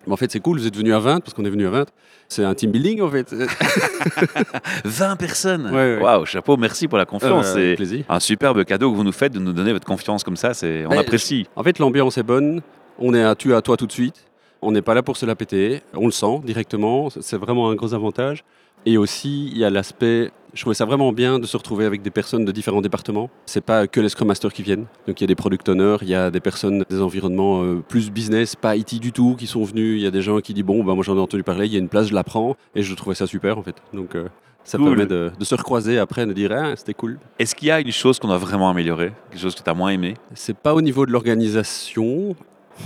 Mais en fait, c'est cool, vous êtes venu à 20, parce qu'on est venu à 20. C'est un team building, en fait. 20 personnes. Ouais, ouais. Waouh, chapeau, merci pour la confiance. Euh, C'est plaisir. un superbe cadeau que vous nous faites de nous donner votre confiance comme ça. C'est, on Mais- apprécie. En fait, l'ambiance est bonne. On est à tu à toi tout de suite. On n'est pas là pour se la péter. On le sent directement. C'est vraiment un gros avantage. Et aussi, il y a l'aspect. Je trouvais ça vraiment bien de se retrouver avec des personnes de différents départements. C'est pas que les Scrum Masters qui viennent. Donc il y a des product owners, il y a des personnes des environnements euh, plus business, pas IT du tout, qui sont venus. Il y a des gens qui disent bon, bah, moi j'en ai entendu parler. Il y a une place, je la prends. Et je trouvais ça super en fait. Donc euh, ça Cool. permet de, de se recroiser après, de dire ah c'était cool. Est-ce qu'il y a une chose qu'on a vraiment améliorée? Quelque chose que tu as moins aimé? C'est pas au niveau de l'organisation.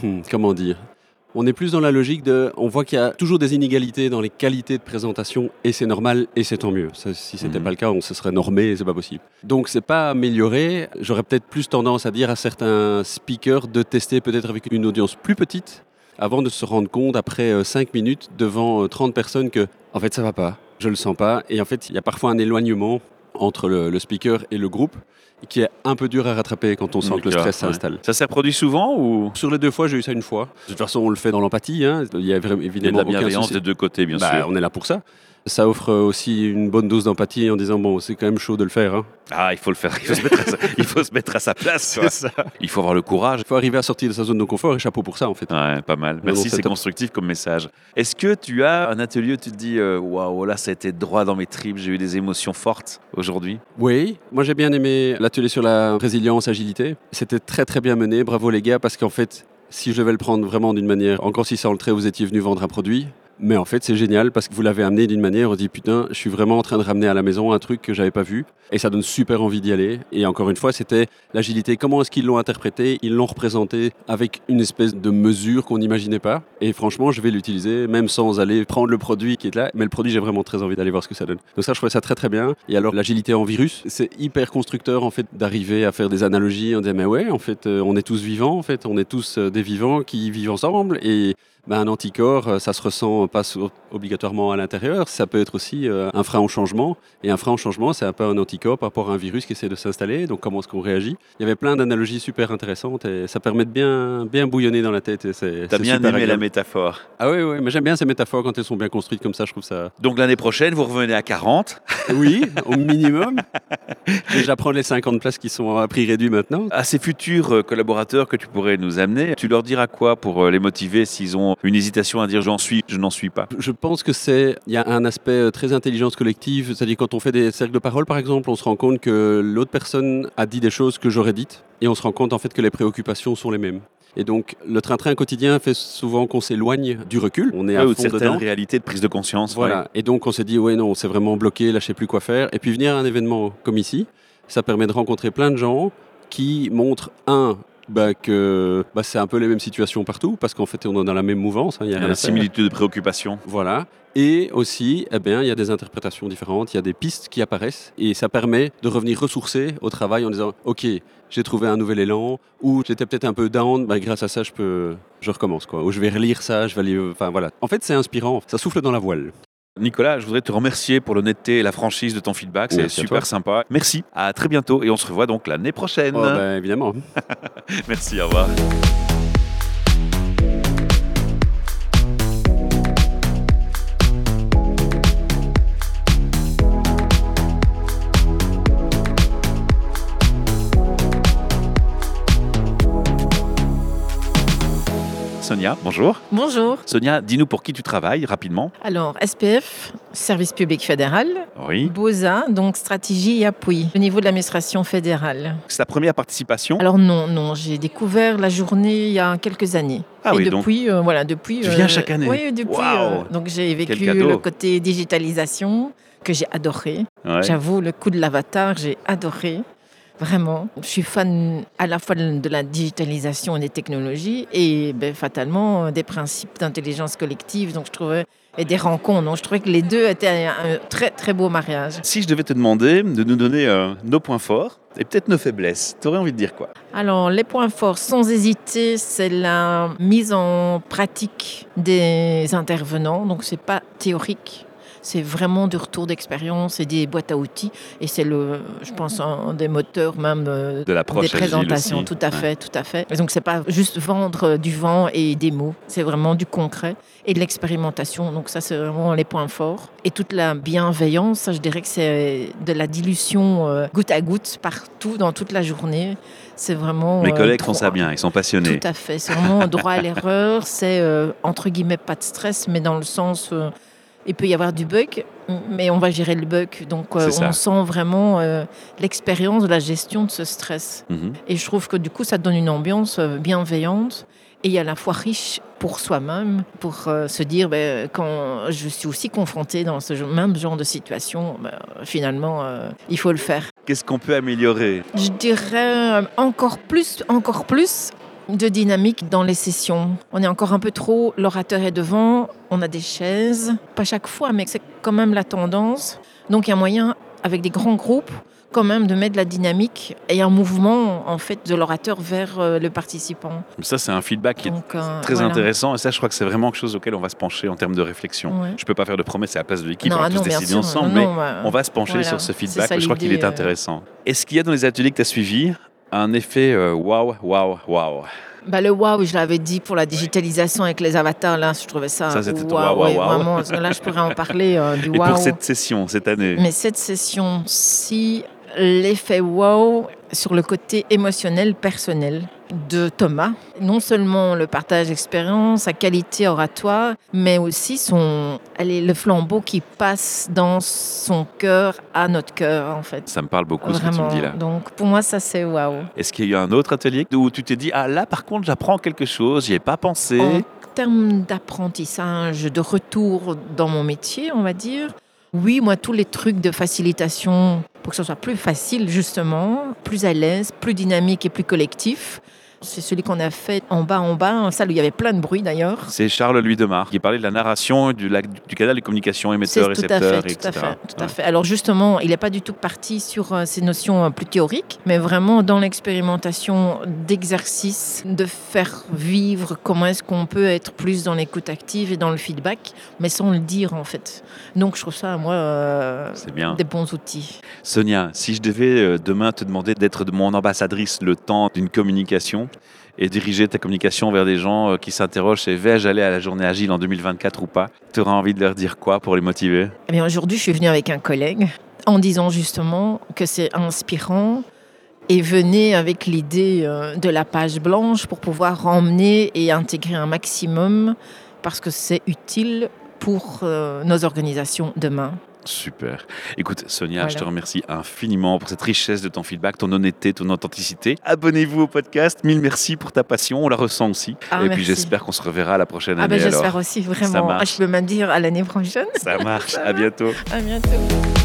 Hmm, comment dire? On est plus dans la logique de. On voit qu'il y a toujours des inégalités dans les qualités de présentation et c'est normal et c'est tant mieux. Ça, si c'était Mhm. pas le cas, on se serait normé et c'est pas possible. Donc c'est pas amélioré. J'aurais peut-être plus tendance à dire à certains speakers de tester peut-être avec une audience plus petite avant de se rendre compte après 5 minutes devant euh, 30 personnes que en fait ça va pas, je le sens pas et en fait il y a parfois un éloignement entre le, le speaker et le groupe qui est un peu dur à rattraper quand on sent que le stress ouais. s'installe. Ça s'est reproduit souvent ou? Sur les deux fois, j'ai eu ça une fois. De toute façon, on le fait dans l'empathie. hein. Il y a vraiment, il y a de évidemment la bienveillance des deux côtés, bien Bah, sûr On est là pour ça. Ça offre aussi une bonne dose d'empathie en disant bon, c'est quand même chaud de le faire. hein. Ah, il faut le faire. Il faut se mettre à sa, il faut se mettre à sa place. ça. Il faut avoir le courage. Il faut arriver à sortir de sa zone de confort et chapeau pour ça en fait. Ouais, pas mal. Merci, c'est constructif comme message. Est-ce que tu as un atelier où tu te dis euh, waouh, là, ça a été droit dans mes tripes, j'ai eu des émotions fortes aujourd'hui? Oui, moi j'ai bien aimé l'atelier sur la résilience, agilité. C'était très très bien mené. Bravo les gars parce qu'en fait, si je vais le prendre vraiment d'une manière, encore si en le trait, vous étiez venu vendre un produit, mais en fait, c'est génial parce que vous l'avez amené d'une manière, on se dit putain, je suis vraiment en train de ramener à la maison un truc que j'avais pas vu. Et ça donne super envie d'y aller. Et encore une fois, c'était l'agilité. Comment est-ce qu'ils l'ont interprété? Ils l'ont représenté avec une espèce de mesure qu'on n'imaginait pas. Et franchement, je vais l'utiliser, même sans aller prendre le produit qui est là. Mais le produit, j'ai vraiment très envie d'aller voir ce que ça donne. Donc ça, je trouvais ça très très bien. Et alors, l'agilité en virus, c'est hyper constructeur en fait d'arriver à faire des analogies. On dit mais ouais, en fait, euh, on est tous vivants. En fait, on est tous euh, des vivants qui vivent ensemble. Et ben, un anticorps, euh, ça se ressent pas obligatoirement à l'intérieur, ça peut être aussi euh, un frein au changement. Et un frein au changement, c'est un peu un anticorps par rapport à un virus qui essaie de s'installer. Donc comment est-ce qu'on réagit Il y avait plein d'analogies super intéressantes et ça permet de bien, bien bouillonner dans la tête. T'as bien aimé la métaphore. Ah oui, oui, mais j'aime bien ces métaphores quand elles sont bien construites comme ça, je trouve ça. Donc l'année prochaine, vous revenez à 40 Oui, au minimum. Déjà prendre les 50 places qui sont à prix réduit maintenant. À ces futurs euh, collaborateurs que tu pourrais nous amener, tu leur diras quoi pour les motiver s'ils ont une hésitation à dire j'en suis, je n'en suis pas Je pense que c'est, il y a un aspect euh, très intelligence collective, c'est-à-dire quand on fait des cercles de parole par exemple, on se rend compte que l'autre personne a dit des choses que j'aurais dites et on se rend compte en fait que les préoccupations sont les mêmes. Et donc, le train-train quotidien fait souvent qu'on s'éloigne du recul. On est à fond certaines dedans. réalités de prise de conscience. Voilà. Et donc, on s'est dit, ouais, non, c'est vraiment bloqué, là, je sais plus quoi faire. Et puis, venir à un événement comme ici, ça permet de rencontrer plein de gens qui montrent, un, bah, que bah, c'est un peu les mêmes situations partout, parce qu'en fait, on est dans la même mouvance. Hein, il y a, une similitude de préoccupation. Voilà. Et aussi, eh bien, il y a des interprétations différentes, il y a des pistes qui apparaissent, et ça permet de revenir ressourcer au travail en disant, OK, j'ai trouvé un nouvel élan, ou j'étais peut-être un peu down, bah, grâce à ça, je peux, je recommence, quoi. Ou je vais relire ça, je vais aller, enfin voilà. En fait, c'est inspirant, ça souffle dans la voile. Nicolas, je voudrais te remercier pour l'honnêteté et la franchise de ton feedback. C'est super sympa. Merci. À très bientôt et on se revoit donc l'année prochaine. Oh, ben, évidemment. Merci. Au revoir. Sonia, bonjour. Bonjour. Sonia, dis-nous pour qui tu travailles rapidement. Alors, SPF, Service public fédéral. Oui. BOSA, donc stratégie et appui au niveau de l'administration fédérale. C'est ta première participation? Alors non, non, j'ai découvert la journée il y a quelques années. Ah et oui, depuis, donc, euh, voilà, depuis. Tu viens chaque année Oui, depuis. Wow. euh, donc j'ai vécu le côté digitalisation que j'ai adoré. Ouais. J'avoue, le coup de l'avatar, j'ai adoré. Vraiment, je suis fan à la fois de la digitalisation et des technologies et ben, fatalement des principes d'intelligence collective. Donc je trouvais et des rencontres. Donc je trouvais que les deux étaient un très très beau mariage. Si je devais te demander de nous donner euh, nos points forts et peut-être nos faiblesses, tu aurais envie de dire quoi? Alors, les points forts, sans hésiter, c'est la mise en pratique des intervenants. Donc, c'est pas théorique. C'est vraiment du retour d'expérience et des boîtes à outils. Et c'est le, je pense, un des moteurs même euh, De des présentations. aussi. Tout à Ouais. fait, tout à fait. Et donc, c'est pas juste vendre du vent et des mots. C'est vraiment du concret et de l'expérimentation. Donc, ça, c'est vraiment les points forts. Et toute la bienveillance, ça, je dirais que c'est de la dilution euh, goutte à goutte partout, dans toute la journée. C'est vraiment. Mes euh, collègues font ça bien, ils sont passionnés. Tout à fait. C'est vraiment droit à l'erreur. C'est euh, entre guillemets pas de stress, mais dans le sens. Il peut y avoir du bug, mais on va gérer le bug. Donc, euh, ça. on sent vraiment euh, l'expérience de la gestion de ce stress. Mhm. Et je trouve que du coup, ça donne une ambiance euh, bienveillante et à la fois riche pour soi-même, pour euh, se dire, ben, quand je suis aussi confrontée dans ce même genre de situation, ben, finalement, euh, il faut le faire. Qu'est-ce qu'on peut améliorer? Je dirais encore plus, encore plus de dynamique dans les sessions. On est encore un peu trop, l'orateur est devant, on a des chaises, pas chaque fois, mais c'est quand même la tendance. Donc il y a moyen, avec des grands groupes, quand même de mettre de la dynamique et un mouvement en fait de l'orateur vers euh, le participant. Ça, c'est un feedback qui est euh, très voilà. intéressant. Et ça, je crois que c'est vraiment quelque chose auquel on va se pencher en termes de réflexion. Ouais. Je peux pas faire de promesses à la place de l'équipe, on va ah tous décider sûr. ensemble, Non, mais bah, on va se pencher voilà. sur ce feedback. ça Je crois qu'il est euh. intéressant. Est-ce qu'il y a dans les ateliers que tu as suivis un effet waouh, waouh, waouh Bah, le waouh, je l'avais dit pour la digitalisation avec les avatars, là, je trouvais ça. Ça, c'était waouh, waouh, waouh. vraiment. Là, je pourrais en parler euh, du Et waouh. pour cette session, cette année? Mais cette session, si l'effet wow, sur le côté émotionnel, personnel de Thomas. Non seulement le partage d'expérience, sa qualité oratoire, mais aussi son, allez, le flambeau qui passe dans son cœur à notre cœur, en fait. Ça me parle beaucoup ce que tu Vraiment. me dis là. Donc pour moi, ça c'est waouh. Est-ce qu'il y a eu un autre atelier où tu t'es dit ah là par contre j'apprends quelque chose, j'y ai pas pensé? En termes d'apprentissage, de retour dans mon métier, on va dire, oui, moi, tous les trucs de facilitation pour que ce soit plus facile, justement, plus à l'aise, plus dynamique et plus collectif, c'est celui qu'on a fait en bas, en bas, en salle où il y avait plein de bruit d'ailleurs. C'est Charles Louis Demar qui parlait de la narration du, la- du canal de communication C'est émetteur, tout à tout à fait, tout à fait. Alors justement, il n'est pas du tout parti sur euh, ces notions euh, plus théoriques, mais vraiment dans l'expérimentation d'exercices, de faire vivre comment est-ce qu'on peut être plus dans l'écoute active et dans le feedback, mais sans le dire en fait. Donc je trouve ça, moi, euh, bien. des bons outils. Sonia, si je devais demain te demander d'être de mon ambassadrice le temps d'une communication et diriger ta communication vers des gens euh, qui s'interrogent c'est vais-je aller à la journée agile en 2024 ou pas? Tu auras envie de leur dire quoi pour les motiver? Eh bien, aujourd'hui, je suis venue avec un collègue en disant justement que c'est inspirant et venez avec l'idée euh, de la page blanche pour pouvoir emmener et intégrer un maximum parce que c'est utile pour euh, nos organisations demain. Super. Écoute, Sonia, Voilà. je te remercie infiniment pour cette richesse de ton feedback, ton honnêteté, ton authenticité. Abonnez-vous au podcast. Mille merci pour ta passion. On la ressent aussi. Ah, et puis j'espère qu'on se reverra la prochaine Ah ben année. j'espère alors. aussi, Ça vraiment. Ah, marche. je peux même dire à l'année prochaine. Ça marche. À bientôt. À bientôt.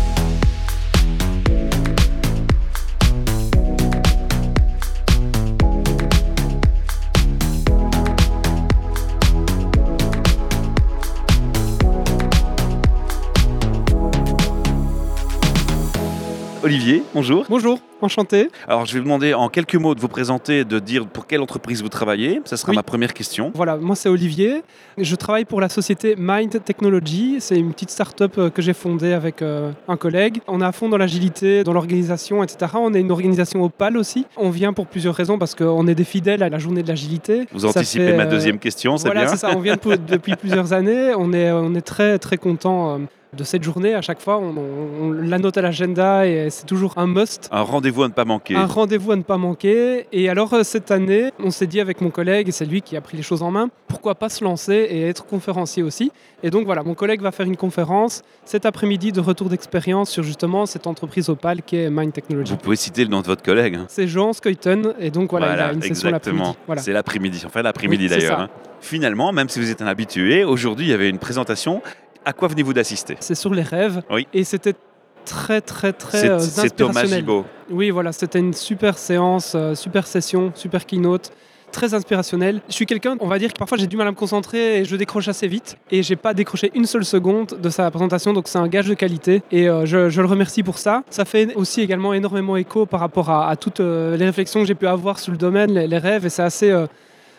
Olivier, bonjour. Bonjour, enchanté. Alors, je vais vous demander en quelques mots de vous présenter, de dire pour quelle entreprise vous travaillez. Ça sera Oui. ma première question. Voilà, moi c'est Olivier. Je travaille pour la société Mind Technology. C'est une petite start-up euh, que j'ai fondée avec euh, un collègue. On est à fond dans l'agilité, dans l'organisation, etc. On est une organisation opale aussi. On vient pour plusieurs raisons parce qu'on est des fidèles à la journée de l'agilité. Vous Ça anticipez fait, ma euh, deuxième question, c'est Voilà, bien c'est ça. On vient depuis plusieurs années. On est, on est très très content de cette journée. À chaque fois, on, on- on la note à l'agenda et c'est toujours un must. Un rendez-vous à ne pas manquer. Un rendez-vous à ne pas manquer. Et alors, euh, cette année, on s'est dit avec mon collègue, et c'est lui qui a pris les choses en main, pourquoi pas se lancer et être conférencier aussi. Et donc voilà, mon collègue va faire une conférence cet après-midi de retour d'expérience sur justement cette entreprise opale qui est Mind Technology. Vous pouvez citer le nom de votre collègue. hein. C'est Jean Skeuten, et donc voilà, il a une session exactement. l'après-midi. Voilà. C'est l'après-midi, enfin l'après-midi Oui, d'ailleurs. hein. Finalement, même si vous êtes un habitué, aujourd'hui il y avait une présentation. À quoi venez-vous d'assister? C'est sur les rêves, Oui. et c'était très très très euh, c'est Thomas inspirationnel. Gibault. Oui, voilà, c'était une super séance, euh, super session, super keynote, très inspirationnelle. Je suis quelqu'un, on va dire que parfois j'ai du mal à me concentrer et je décroche assez vite. Et j'ai pas décroché une seule seconde de sa présentation, donc c'est un gage de qualité. Et euh, je, je le remercie pour ça. Ça fait aussi également énormément écho par rapport à, à toutes euh, les réflexions que j'ai pu avoir sur le domaine, les, les rêves, et c'est assez. euh,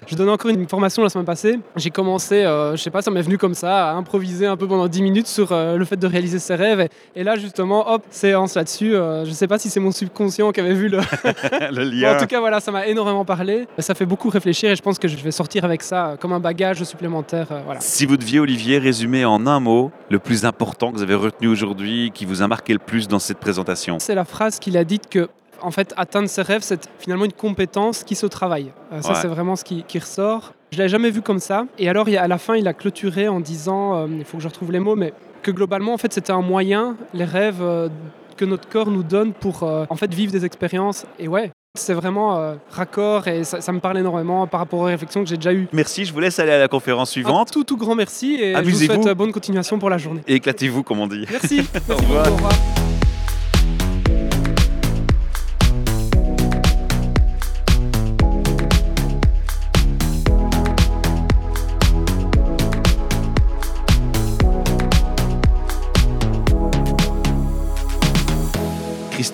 je donnais encore une formation la semaine passée. J'ai commencé, euh, je sais pas, ça m'est venu comme ça, à improviser un peu pendant 10 minutes sur euh, le fait de réaliser ses rêves. Et, et là, justement, hop, séance là-dessus. Euh, je sais pas si c'est mon subconscient qui avait vu le, le lien. en tout cas, voilà, ça m'a énormément parlé. Ça fait beaucoup réfléchir et je pense que je vais sortir avec ça euh, comme un bagage supplémentaire. euh, voilà. Si vous deviez, Olivier, résumer en un mot le plus important que vous avez retenu aujourd'hui, qui vous a marqué le plus dans cette présentation? C'est la phrase qu'il a dite que, en fait, atteindre ses rêves, c'est finalement une compétence qui se travaille. Euh, ça, Ouais. c'est vraiment ce qui, qui ressort. Je l'avais jamais vu comme ça. Et alors, à la fin, il a clôturé en disant, euh, il faut que je retrouve les mots, mais que globalement, en fait, c'était un moyen, les rêves euh, que notre corps nous donne pour, en fait, vivre des expériences. Et ouais. C'est vraiment euh, raccord et ça, ça me parle énormément par rapport aux réflexions que j'ai déjà eues. Merci, je vous laisse aller à la conférence Un suivante. tout, tout grand merci et je vous Amusez-vous. souhaite bonne continuation pour la journée. Et éclatez-vous, comme on dit. Merci. Merci revoir. beaucoup, au revoir.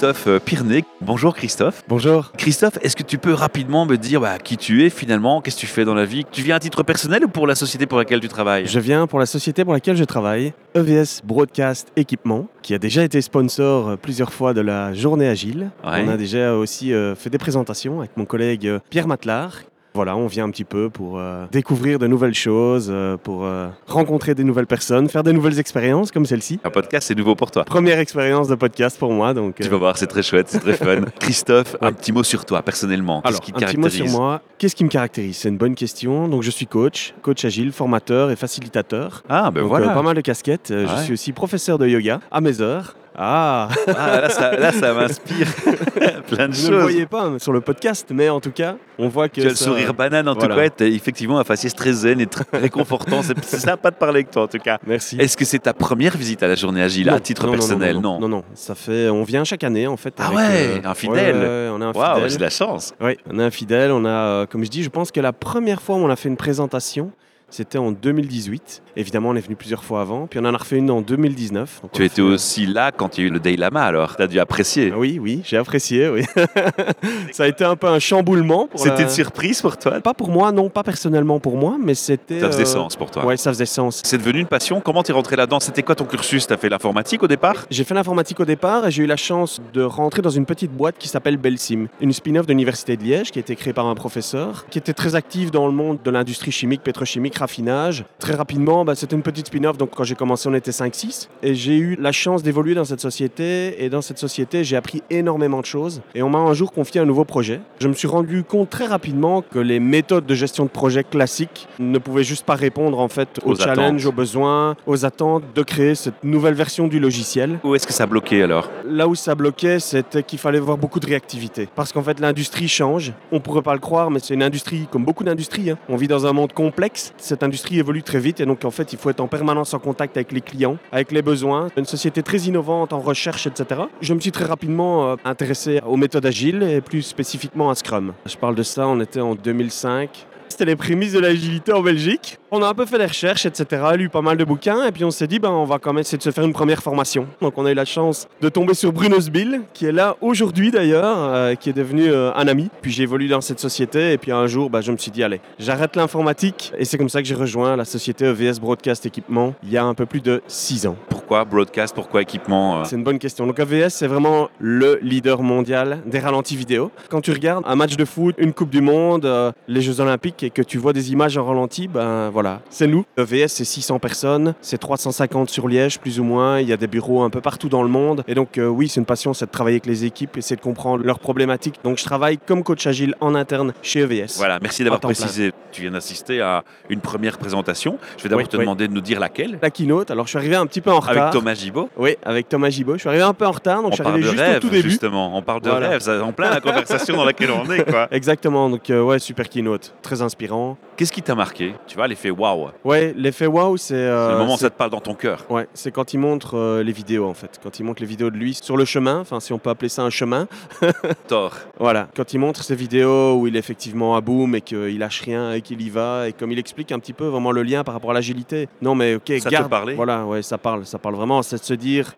Christophe euh, Pirnet. Bonjour Christophe. Bonjour. Christophe, est-ce que tu peux rapidement me dire bah, qui tu es finalement, qu'est-ce que tu fais dans la vie? Tu viens à titre personnel ou pour la société pour laquelle tu travailles? Je viens pour la société pour laquelle je travaille, EVS Broadcast Équipement, qui a déjà été sponsor euh, plusieurs fois de la journée agile. Ouais. On a déjà aussi euh, fait des présentations avec mon collègue Pierre Matelard. Voilà, on vient un petit peu pour euh, découvrir de nouvelles choses, euh, pour euh, rencontrer des nouvelles personnes, faire de nouvelles expériences comme celle-ci. Un podcast, c'est nouveau pour toi. Première expérience de podcast pour moi, donc. Tu vas voir, c'est très chouette, c'est très fun. Christophe, un petit mot sur toi, personnellement. Qu'est-ce qui un te petit mot sur moi. Qu'est-ce qui me caractérise? C'est une bonne question. Donc, je suis coach, coach agile, formateur et facilitateur. Ah, ben Donc, voilà. pas mal de casquettes. Ouais. Je suis aussi professeur de yoga à mes heures. Ah, Ah, là, ça, là, ça m'inspire plein de vous ne le choses. voyez pas hein, sur le podcast, mais en tout cas, on voit que Tu as le sourire banane en Voilà. tout cas, effectivement un faciès très zen et très réconfortant. C'est c'est sympa de parler avec toi en tout cas. Merci. Est-ce que c'est ta première visite à la journée agile Non, à titre non, personnel? non, non, non, non. Ça fait, on vient chaque année en fait. Ah avec, ouais, un fidèle. ouais, ouais, on a un Waouh, fidèle. j'ai de la chance. Oui, on a un fidèle. On a, euh, comme je dis, je pense que la première fois où on a fait une présentation, c'était en 2018. Évidemment, on est venu plusieurs fois avant. Puis on en a refait une en 2019. Donc, Tu étais fait- aussi là quand il y a eu le Day Lama alors. Tu as dû apprécier. Ah Oui, oui, j'ai apprécié. Oui. Ça a été un peu un chamboulement. C'était la- une surprise pour toi? Pas pour moi, non, pas personnellement pour moi, mais c'était. Ça faisait euh, sens pour toi. Ouais, ça faisait sens. C'est devenu une passion. Comment t'es rentré là-dedans? C'était quoi ton cursus? T'as fait l'informatique au départ? J'ai fait l'informatique au départ et j'ai eu la chance de rentrer dans une petite boîte qui s'appelle Belsim, une spin-off de l'Université de Liège qui a été créée par un professeur qui était très actif dans le monde de l'industrie chimique, pétrochimique, raffinage. Très rapidement, bah, c'était une petite spin-off, donc quand j'ai commencé, on était 5-6. Et j'ai eu la chance d'évoluer dans cette société et dans cette société, j'ai appris énormément de choses. Et on m'a un jour confié un nouveau projet. Je me suis rendu compte très rapidement que les méthodes de gestion de projet classiques ne pouvaient juste pas répondre en fait aux, Aux challenges, attentes. aux besoins, aux attentes de créer cette nouvelle version du logiciel. Où est-ce que ça bloquait alors? Là où ça bloquait, c'était qu'il fallait avoir beaucoup de réactivité. Parce qu'en fait, l'industrie change. On pourrait pas le croire, mais c'est une industrie comme beaucoup d'industries. hein. On vit dans un monde complexe. Cette industrie évolue très vite et donc en fait, il faut être en permanence en contact avec les clients, avec les besoins. Une société très innovante en recherche, etc. Je me suis très rapidement euh, intéressé aux méthodes agiles et plus spécifiquement à Scrum. Je parle de ça, on était en 2005. C'était les prémices de l'agilité en Belgique. On a un peu fait des recherches, etc., lu pas mal de bouquins, et puis on s'est dit, ben, on va quand même essayer de se faire une première formation. Donc on a eu la chance de tomber sur Bruno Sbill, qui est là aujourd'hui d'ailleurs, euh, qui est devenu euh, un ami. Puis j'ai évolué dans cette société, et puis un jour, ben, je me suis dit, allez, j'arrête l'informatique, et c'est comme ça que j'ai rejoint la société EVS Broadcast Equipment il y a un peu plus de 6 ans. Pourquoi broadcast? Pourquoi équipement euh? C'est une bonne question. Donc AVS, c'est vraiment le leader mondial des ralentis vidéo. Quand tu regardes un match de foot, une Coupe du Monde, les Jeux Olympiques et que tu vois des images en ralenti, ben voilà, c'est nous. EVS, c'est 600 personnes, c'est 350 sur Liège, plus ou moins. Il y a des bureaux un peu partout dans le monde. Et donc, euh, oui, c'est une passion, c'est de travailler avec les équipes, essayer de comprendre leurs problématiques. Donc, je travaille comme coach agile en interne chez EVS. Voilà, merci d'avoir plein. précisé. Tu viens d'assister à une première présentation. Je vais d'abord Oui, te oui. demander de nous dire laquelle. La keynote, alors je suis arrivé un petit peu en retard. Avec Thomas Gibaud. Oui, avec Thomas Gibaud. Je suis arrivé un peu en retard, donc On je suis parle arrivé de juste rêve, au tout début. justement. On parle de Voilà. rêve, en plein la conversation dans laquelle on est. Quoi. Exactement, donc euh, ouais, super keynote, très inspirant. Qu'est-ce qui t'a marqué? Tu vois, l'effet waouh. Ouais, l'effet wow, c'est. euh, C'est le moment où ça te parle dans ton cœur. Ouais, c'est quand il montre euh, les vidéos en fait. Quand il montre les vidéos de lui sur le chemin, enfin si on peut appeler ça un chemin. Thor. Voilà, quand il montre ces vidéos où il est effectivement à boum et qu'il lâche rien et qu'il y va et comme il explique un petit peu vraiment le lien par rapport à l'agilité. Non mais ok, Ça te garde. parlait? Voilà, ouais, ça parle, ça parle vraiment. C'est de se dire,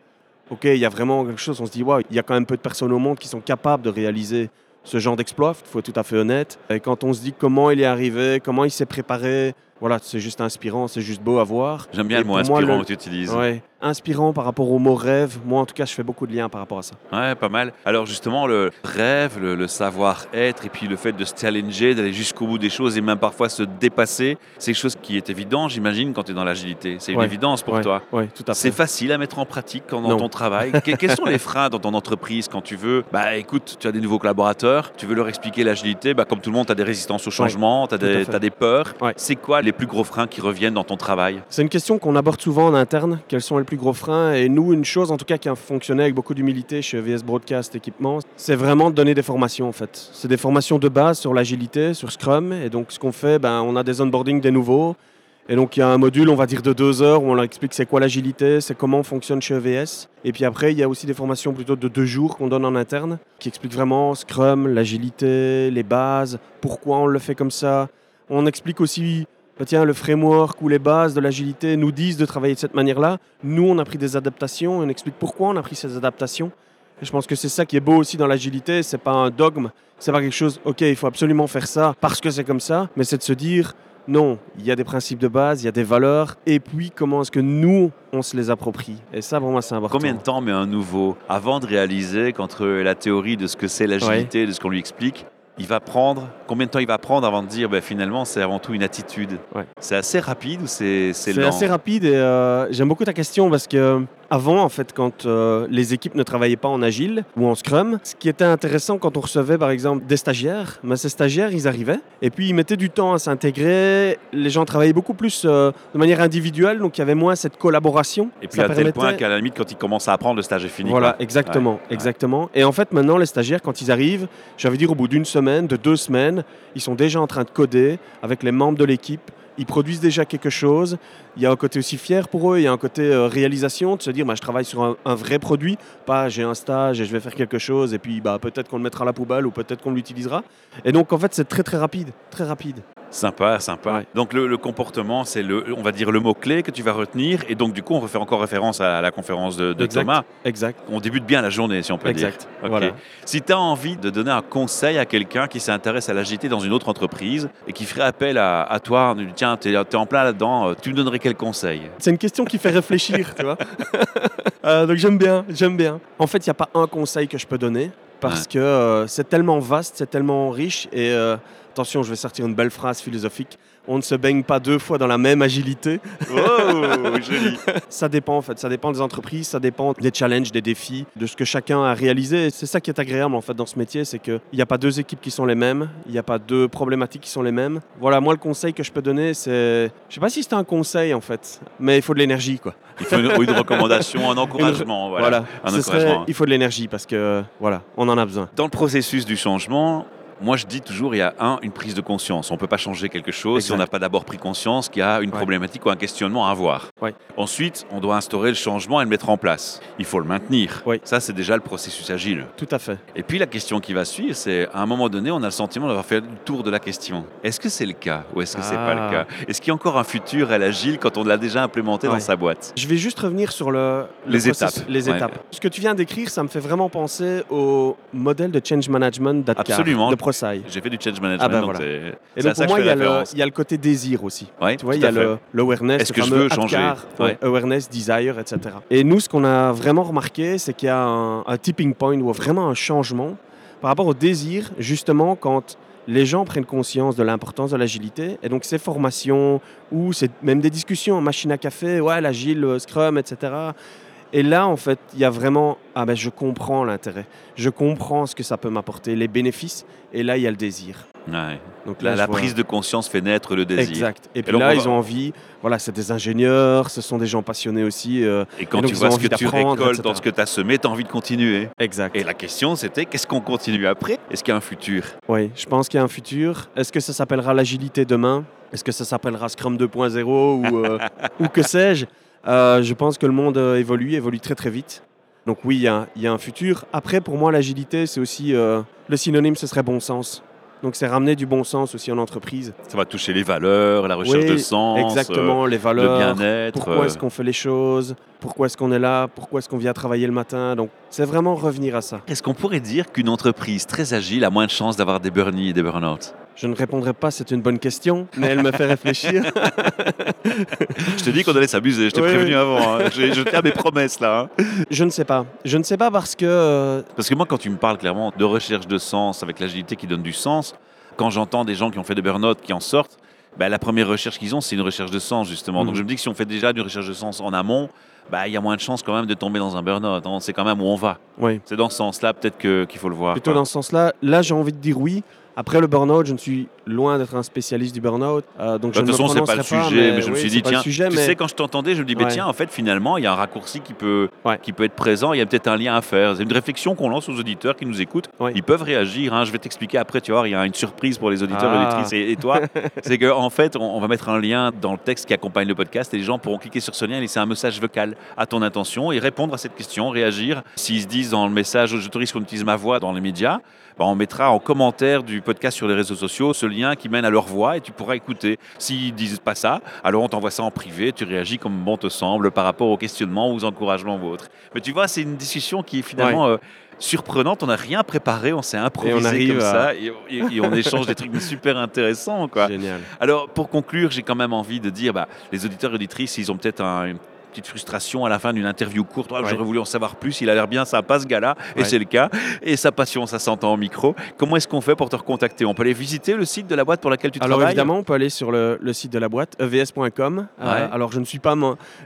ok, il y a vraiment quelque chose. On se dit, waouh, il y a quand même peu de personnes au monde qui sont capables de réaliser ce genre d'exploit. Il faut être tout à fait honnête. Et quand on se dit comment il est arrivé, comment il s'est préparé, voilà, c'est juste inspirant, c'est juste beau à voir. J'aime bien Et le mot moi, inspirant le- que tu utilises. Ouais, inspirant par rapport au mot rêve. Moi, en tout cas, je fais beaucoup de liens par rapport à ça. Ouais, pas mal. Alors justement, le rêve, le, le savoir-être, et puis le fait de se challenger, d'aller jusqu'au bout des choses et même parfois se dépasser, c'est quelque chose qui est évident, j'imagine, quand tu es dans l'agilité. C'est une Ouais, évidence pour ouais, toi. Ouais, tout à C'est fait. facile à mettre en pratique quand- dans Non. ton travail. Que- quels sont les freins dans ton entreprise quand tu veux Bah écoute, tu as des nouveaux collaborateurs, tu veux leur expliquer l'agilité, bah, comme tout le monde, tu as des résistances au changement, tu as, des peurs. Ouais. C'est quoi les plus gros freins qui reviennent dans ton travail C'est une question qu'on aborde souvent en interne. Quels sont les plus gros freins Et nous, une chose en tout cas qui a fonctionné avec beaucoup d'humilité chez VS Broadcast Équipement, c'est vraiment de donner des formations en fait. C'est des formations de base sur l'agilité, sur Scrum. Et donc ce qu'on fait, ben, on a des onboarding des nouveaux. Et donc il y a un module, on va dire de deux heures, où on leur explique c'est quoi l'agilité, c'est comment on fonctionne chez EVS. Et puis après, il y a aussi des formations plutôt de deux jours qu'on donne en interne, qui expliquent vraiment Scrum, l'agilité, les bases, pourquoi on le fait comme ça. On explique aussi bah tiens, le framework ou les bases de l'agilité nous disent de travailler de cette manière-là. Nous, on a pris des adaptations et on explique pourquoi on a pris ces adaptations. Et je pense que c'est ça qui est beau aussi dans l'agilité. C'est pas un dogme, c'est pas quelque chose, ok, il faut absolument faire ça parce que c'est comme ça, mais c'est de se dire, non, il y a des principes de base, il y a des valeurs, et puis comment est-ce que nous, on se les approprie? Et ça, pour moi, c'est important. Combien de temps met un nouveau avant de réaliser qu'entre la théorie de ce que c'est l'agilité, de ce qu'on lui explique, il va prendre combien de temps il va prendre avant de dire ben, finalement c'est avant tout une attitude? Ouais. C'est assez rapide ou c'est c'est C'est lent? assez rapide et euh, j'aime beaucoup ta question parce que avant, en fait, quand euh, les équipes ne travaillaient pas en agile ou en scrum, ce qui était intéressant quand on recevait par exemple des stagiaires, ben, ces stagiaires, ils arrivaient et puis ils mettaient du temps à s'intégrer. Les gens travaillaient beaucoup plus euh, de manière individuelle, donc il y avait moins cette collaboration. Et puis Ça à tel permettait- point qu'à la limite quand il commence à apprendre le stage est fini. Voilà, quoi. exactement, exactement. Et en fait, maintenant, les stagiaires, quand ils arrivent, j'avais dire au bout d'une semaine, de deux semaines, ils sont déjà en train de coder avec les membres de l'équipe. Ils produisent déjà quelque chose. Il y a un côté aussi fier pour eux. Il y a un côté euh, réalisation de se dire, bah, je travaille sur un, vrai produit, pas j'ai un stage et je vais faire quelque chose et puis bah, peut-être qu'on le mettra à la poubelle ou peut-être qu'on l'utilisera. Et donc, en fait, c'est très très rapide, très rapide. Sympa, sympa. Ouais. Donc le, le comportement, c'est le, on va dire le mot clé que tu vas retenir. Et donc du coup, on refait encore référence à la conférence de, de Exact. Thomas. Exact, On débute bien la journée, si on peut exact. dire. Ok. Voilà. Si tu as envie de donner un conseil à quelqu'un qui s'intéresse à l'agilité dans une autre entreprise et qui ferait appel à, à toi, en disant, tiens, tu es, en plein là-dedans, euh, tu me donnerais quel conseil? C'est une question qui fait réfléchir, tu vois. Euh, donc j'aime bien, j'aime bien. En fait, il n'y a pas un conseil que je peux donner parce que euh, c'est tellement vaste, c'est tellement riche et euh, attention, je vais sortir une belle phrase philosophique. On ne se baigne pas deux fois dans la même agilité. Oh, joli. Ça dépend en fait, ça dépend des entreprises, ça dépend des challenges, des défis, de ce que chacun a réalisé. C'est ça qui est agréable en fait dans ce métier, c'est qu'il n'y a pas deux équipes qui sont les mêmes, il n'y a pas deux problématiques qui sont les mêmes. Voilà, moi le conseil que je peux donner, c'est, je sais pas si c'est un conseil en fait, mais il faut de l'énergie quoi. Il faut une, une recommandation, un encouragement. Voilà. Voilà, un serait- il faut de l'énergie parce que voilà, on en a besoin. Dans le processus du changement, moi je dis toujours, il y a un, une prise de conscience. On ne peut pas changer quelque chose si on n'a pas d'abord pris conscience qu'il y a une Ouais. problématique ou un questionnement à avoir. Ouais. Ensuite, on doit instaurer le changement et le mettre en place. Il faut le maintenir. Ouais. Ça, c'est déjà le processus agile. Tout à fait. Et puis la question qui va suivre, c'est à un moment donné, on a le sentiment d'avoir fait le tour de la question. Est-ce que c'est le cas ou est-ce que c'est pas le Ah. cas? Est-ce qu'il y a encore un futur à l'agile quand on l'a déjà implémenté dans sa boîte? Je vais juste revenir sur le, le Les étapes. Les étapes. Ce que tu viens d'écrire, ça me fait vraiment penser au modèle de change management d'Adkar, Absolument. de J'ai fait du change management, Ah ben donc voilà. Et pour moi, il y, a le, référence. il y a le côté désir aussi. Ouais, Tu vois, il y a l'awareness, Est-ce le que je veux changer ouais, awareness, desire, etc. Et nous, ce qu'on a vraiment remarqué, c'est qu'il y a un, un tipping point ou vraiment un changement par rapport au désir, justement, quand les gens prennent conscience de l'importance de l'agilité. Et donc, ces formations ou même des discussions en machine à café, ouais, l'agile, le Scrum, etc. Et là, en fait, il y a vraiment, ah ben, je comprends l'intérêt. Je comprends ce que ça peut m'apporter, les bénéfices. Et là, il y a le désir. Ouais. Donc La, là, la je vois- prise de conscience fait naître le désir. Exact. Et puis là, on ils ont envie. Voilà, c'est des ingénieurs, ce sont des gens passionnés aussi. euh, Et quand Et donc, tu vois ce que tu récoltes etc. dans ce que tu as semé, tu as envie de continuer. exact. Et la question, c'était qu'est-ce qu'on continue après? Est-ce qu'il y a un futur? Oui, je pense qu'il y a un futur. Est-ce que ça s'appellera l'agilité demain? Est-ce que ça s'appellera Scrum 2.0 ou, euh, ou que sais-je? Euh, Je pense que le monde euh, évolue, évolue très très vite. Donc oui, il y a, il y a un futur. Après, pour moi, l'agilité, c'est aussi euh, le synonyme, ce serait bon sens. Donc c'est ramener du bon sens aussi en entreprise. Ça va toucher les valeurs, la recherche Oui, de sens, Exactement, les valeurs. le bien-être. Pourquoi euh, est-ce qu'on fait les choses? Pourquoi est-ce qu'on est là? Pourquoi est-ce qu'on vient travailler le matin? Donc c'est vraiment revenir à ça. Est-ce qu'on pourrait dire qu'une entreprise très agile a moins de chances d'avoir des burn-in et des burn-out? Je ne répondrai pas, c'est une bonne question, mais elle me fait réfléchir. Je te dis qu'on allait s'amuser, je t'ai Oui, prévenu oui. avant. hein. J'ai- Je tiens à mes promesses là. hein. Je ne sais pas. Je ne sais pas parce que euh, Parce que moi, quand tu me parles clairement de recherche de sens avec l'agilité qui donne du sens, quand j'entends des gens qui ont fait des burn-out qui en sortent, bah, la première recherche qu'ils ont, c'est une recherche de sens justement. Donc Mhm. je me dis que si on fait déjà une recherche de sens en amont, bah, il y a moins de chances quand même de tomber dans un burn-out. On sait quand même où on va. oui, C'est dans ce sens-là peut-être que- qu'il faut le voir. plutôt quoi. dans ce sens-là. Là, j'ai envie de dire oui. Après le burn-out, je ne suis loin d'être un spécialiste du burn-out. euh, donc Bah, je de toute façon, c'est pas le sujet, mais, je me suis dit, tiens, sujet, tu mais sais, quand je t'entendais, je me dis, mais Ouais. tiens, en fait, finalement, il y a un raccourci qui peut, Ouais. qui peut être présent, il y a peut-être un lien à faire. C'est une réflexion qu'on lance aux auditeurs qui nous écoutent. Ouais. Ils peuvent réagir. hein. Je vais t'expliquer après, tu vois, il y a une surprise pour les auditeurs et Ah. auditrices et, et toi. c'est qu'en en fait, on, on va mettre un lien dans le texte qui accompagne le podcast et les gens pourront cliquer sur ce lien et laisser un message vocal à ton intention et répondre à cette question, réagir. S'ils se disent dans le message, j'autorise qu'on utilise ma voix dans les médias, bah, on mettra en commentaire du podcast sur les réseaux sociaux ce lien qui mène à leur voix et tu pourras écouter. S'ils disent pas ça, alors on t'envoie ça en privé, tu réagis comme bon te semble par rapport aux questionnements ou aux encouragements ou autres. Mais tu vois, c'est une discussion qui est finalement euh, surprenante. On n'a rien préparé, on s'est improvisé arrive comme à- ça et, et- et on échange des trucs super intéressants. Quoi. génial. Alors, pour conclure, j'ai quand même envie de dire, bah, les auditeurs et auditrices, ils ont peut-être un, petite frustration à la fin d'une interview courte. Oh, Ouais. J'aurais voulu en savoir plus. Il a l'air bien sympa ce gars-là, et Ouais. c'est le cas. Et sa passion, ça s'entend au micro. Comment est-ce qu'on fait pour te recontacter? On peut aller visiter le site de la boîte pour laquelle tu Alors travailles? évidemment, on peut aller sur le, le site de la boîte, evs.com. Euh, alors je ne suis pas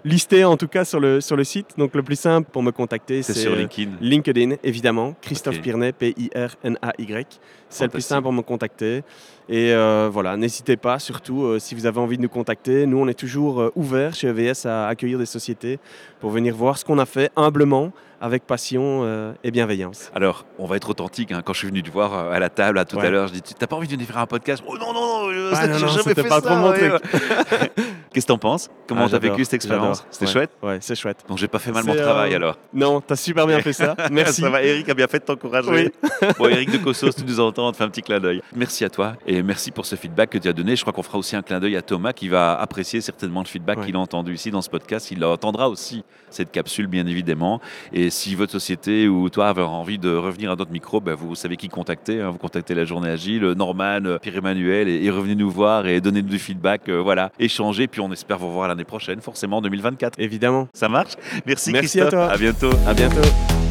listé en tout cas sur le, sur le site, donc le plus simple pour me contacter, C'est sur euh, LinkedIn. LinkedIn, évidemment. Christophe Ok. Pirnet, P-I-R-N-A-Y. C'est le plus simple pour me contacter. Et euh, voilà, n'hésitez pas, surtout euh, si vous avez envie de nous contacter. Nous, on est toujours euh, ouverts chez EVS à accueillir des sociétés pour venir voir ce qu'on a fait humblement, avec passion euh, et bienveillance. Alors, on va être authentique. hein. Quand je suis venu te voir euh, à la table à tout Ouais. à l'heure, je dis T'as pas envie de venir faire un podcast? Oh non, non, non, euh, Ah non, non, jamais fait pas ça, trop mon ouais, truc. ouais. Qu'est-ce que t'en penses? Comment Ah, t'as vécu cette expérience? C'était Ouais. chouette? Ouais, c'est chouette. Donc, j'ai pas fait mal mon C'est, travail euh, alors. Non, t'as super bien fait ça. Merci. Ça va, Eric a bien fait de t'encourager. Oui. bon, Eric de Cossos, tu nous entends, on te fait un petit clin d'œil. Merci à toi et merci pour ce feedback que tu as donné. Je crois qu'on fera aussi un clin d'œil à Thomas qui va apprécier certainement le feedback qu'il a entendu ici dans ce podcast. Il entendra aussi cette capsule, bien évidemment. Et si votre société ou toi avez envie de revenir à notre micro, ben, vous savez qui contacter. hein. Vous contactez la Journée Agile, Norman, euh, Pierre-Emmanuel et, et revenez nous voir et donnez-nous du feedback. euh, voilà, échanger. Puis on espère vous revoir l'année prochaine, forcément en 2024. Évidemment. Ça marche? Merci, Merci à Christophe. toi. À bientôt. À bientôt.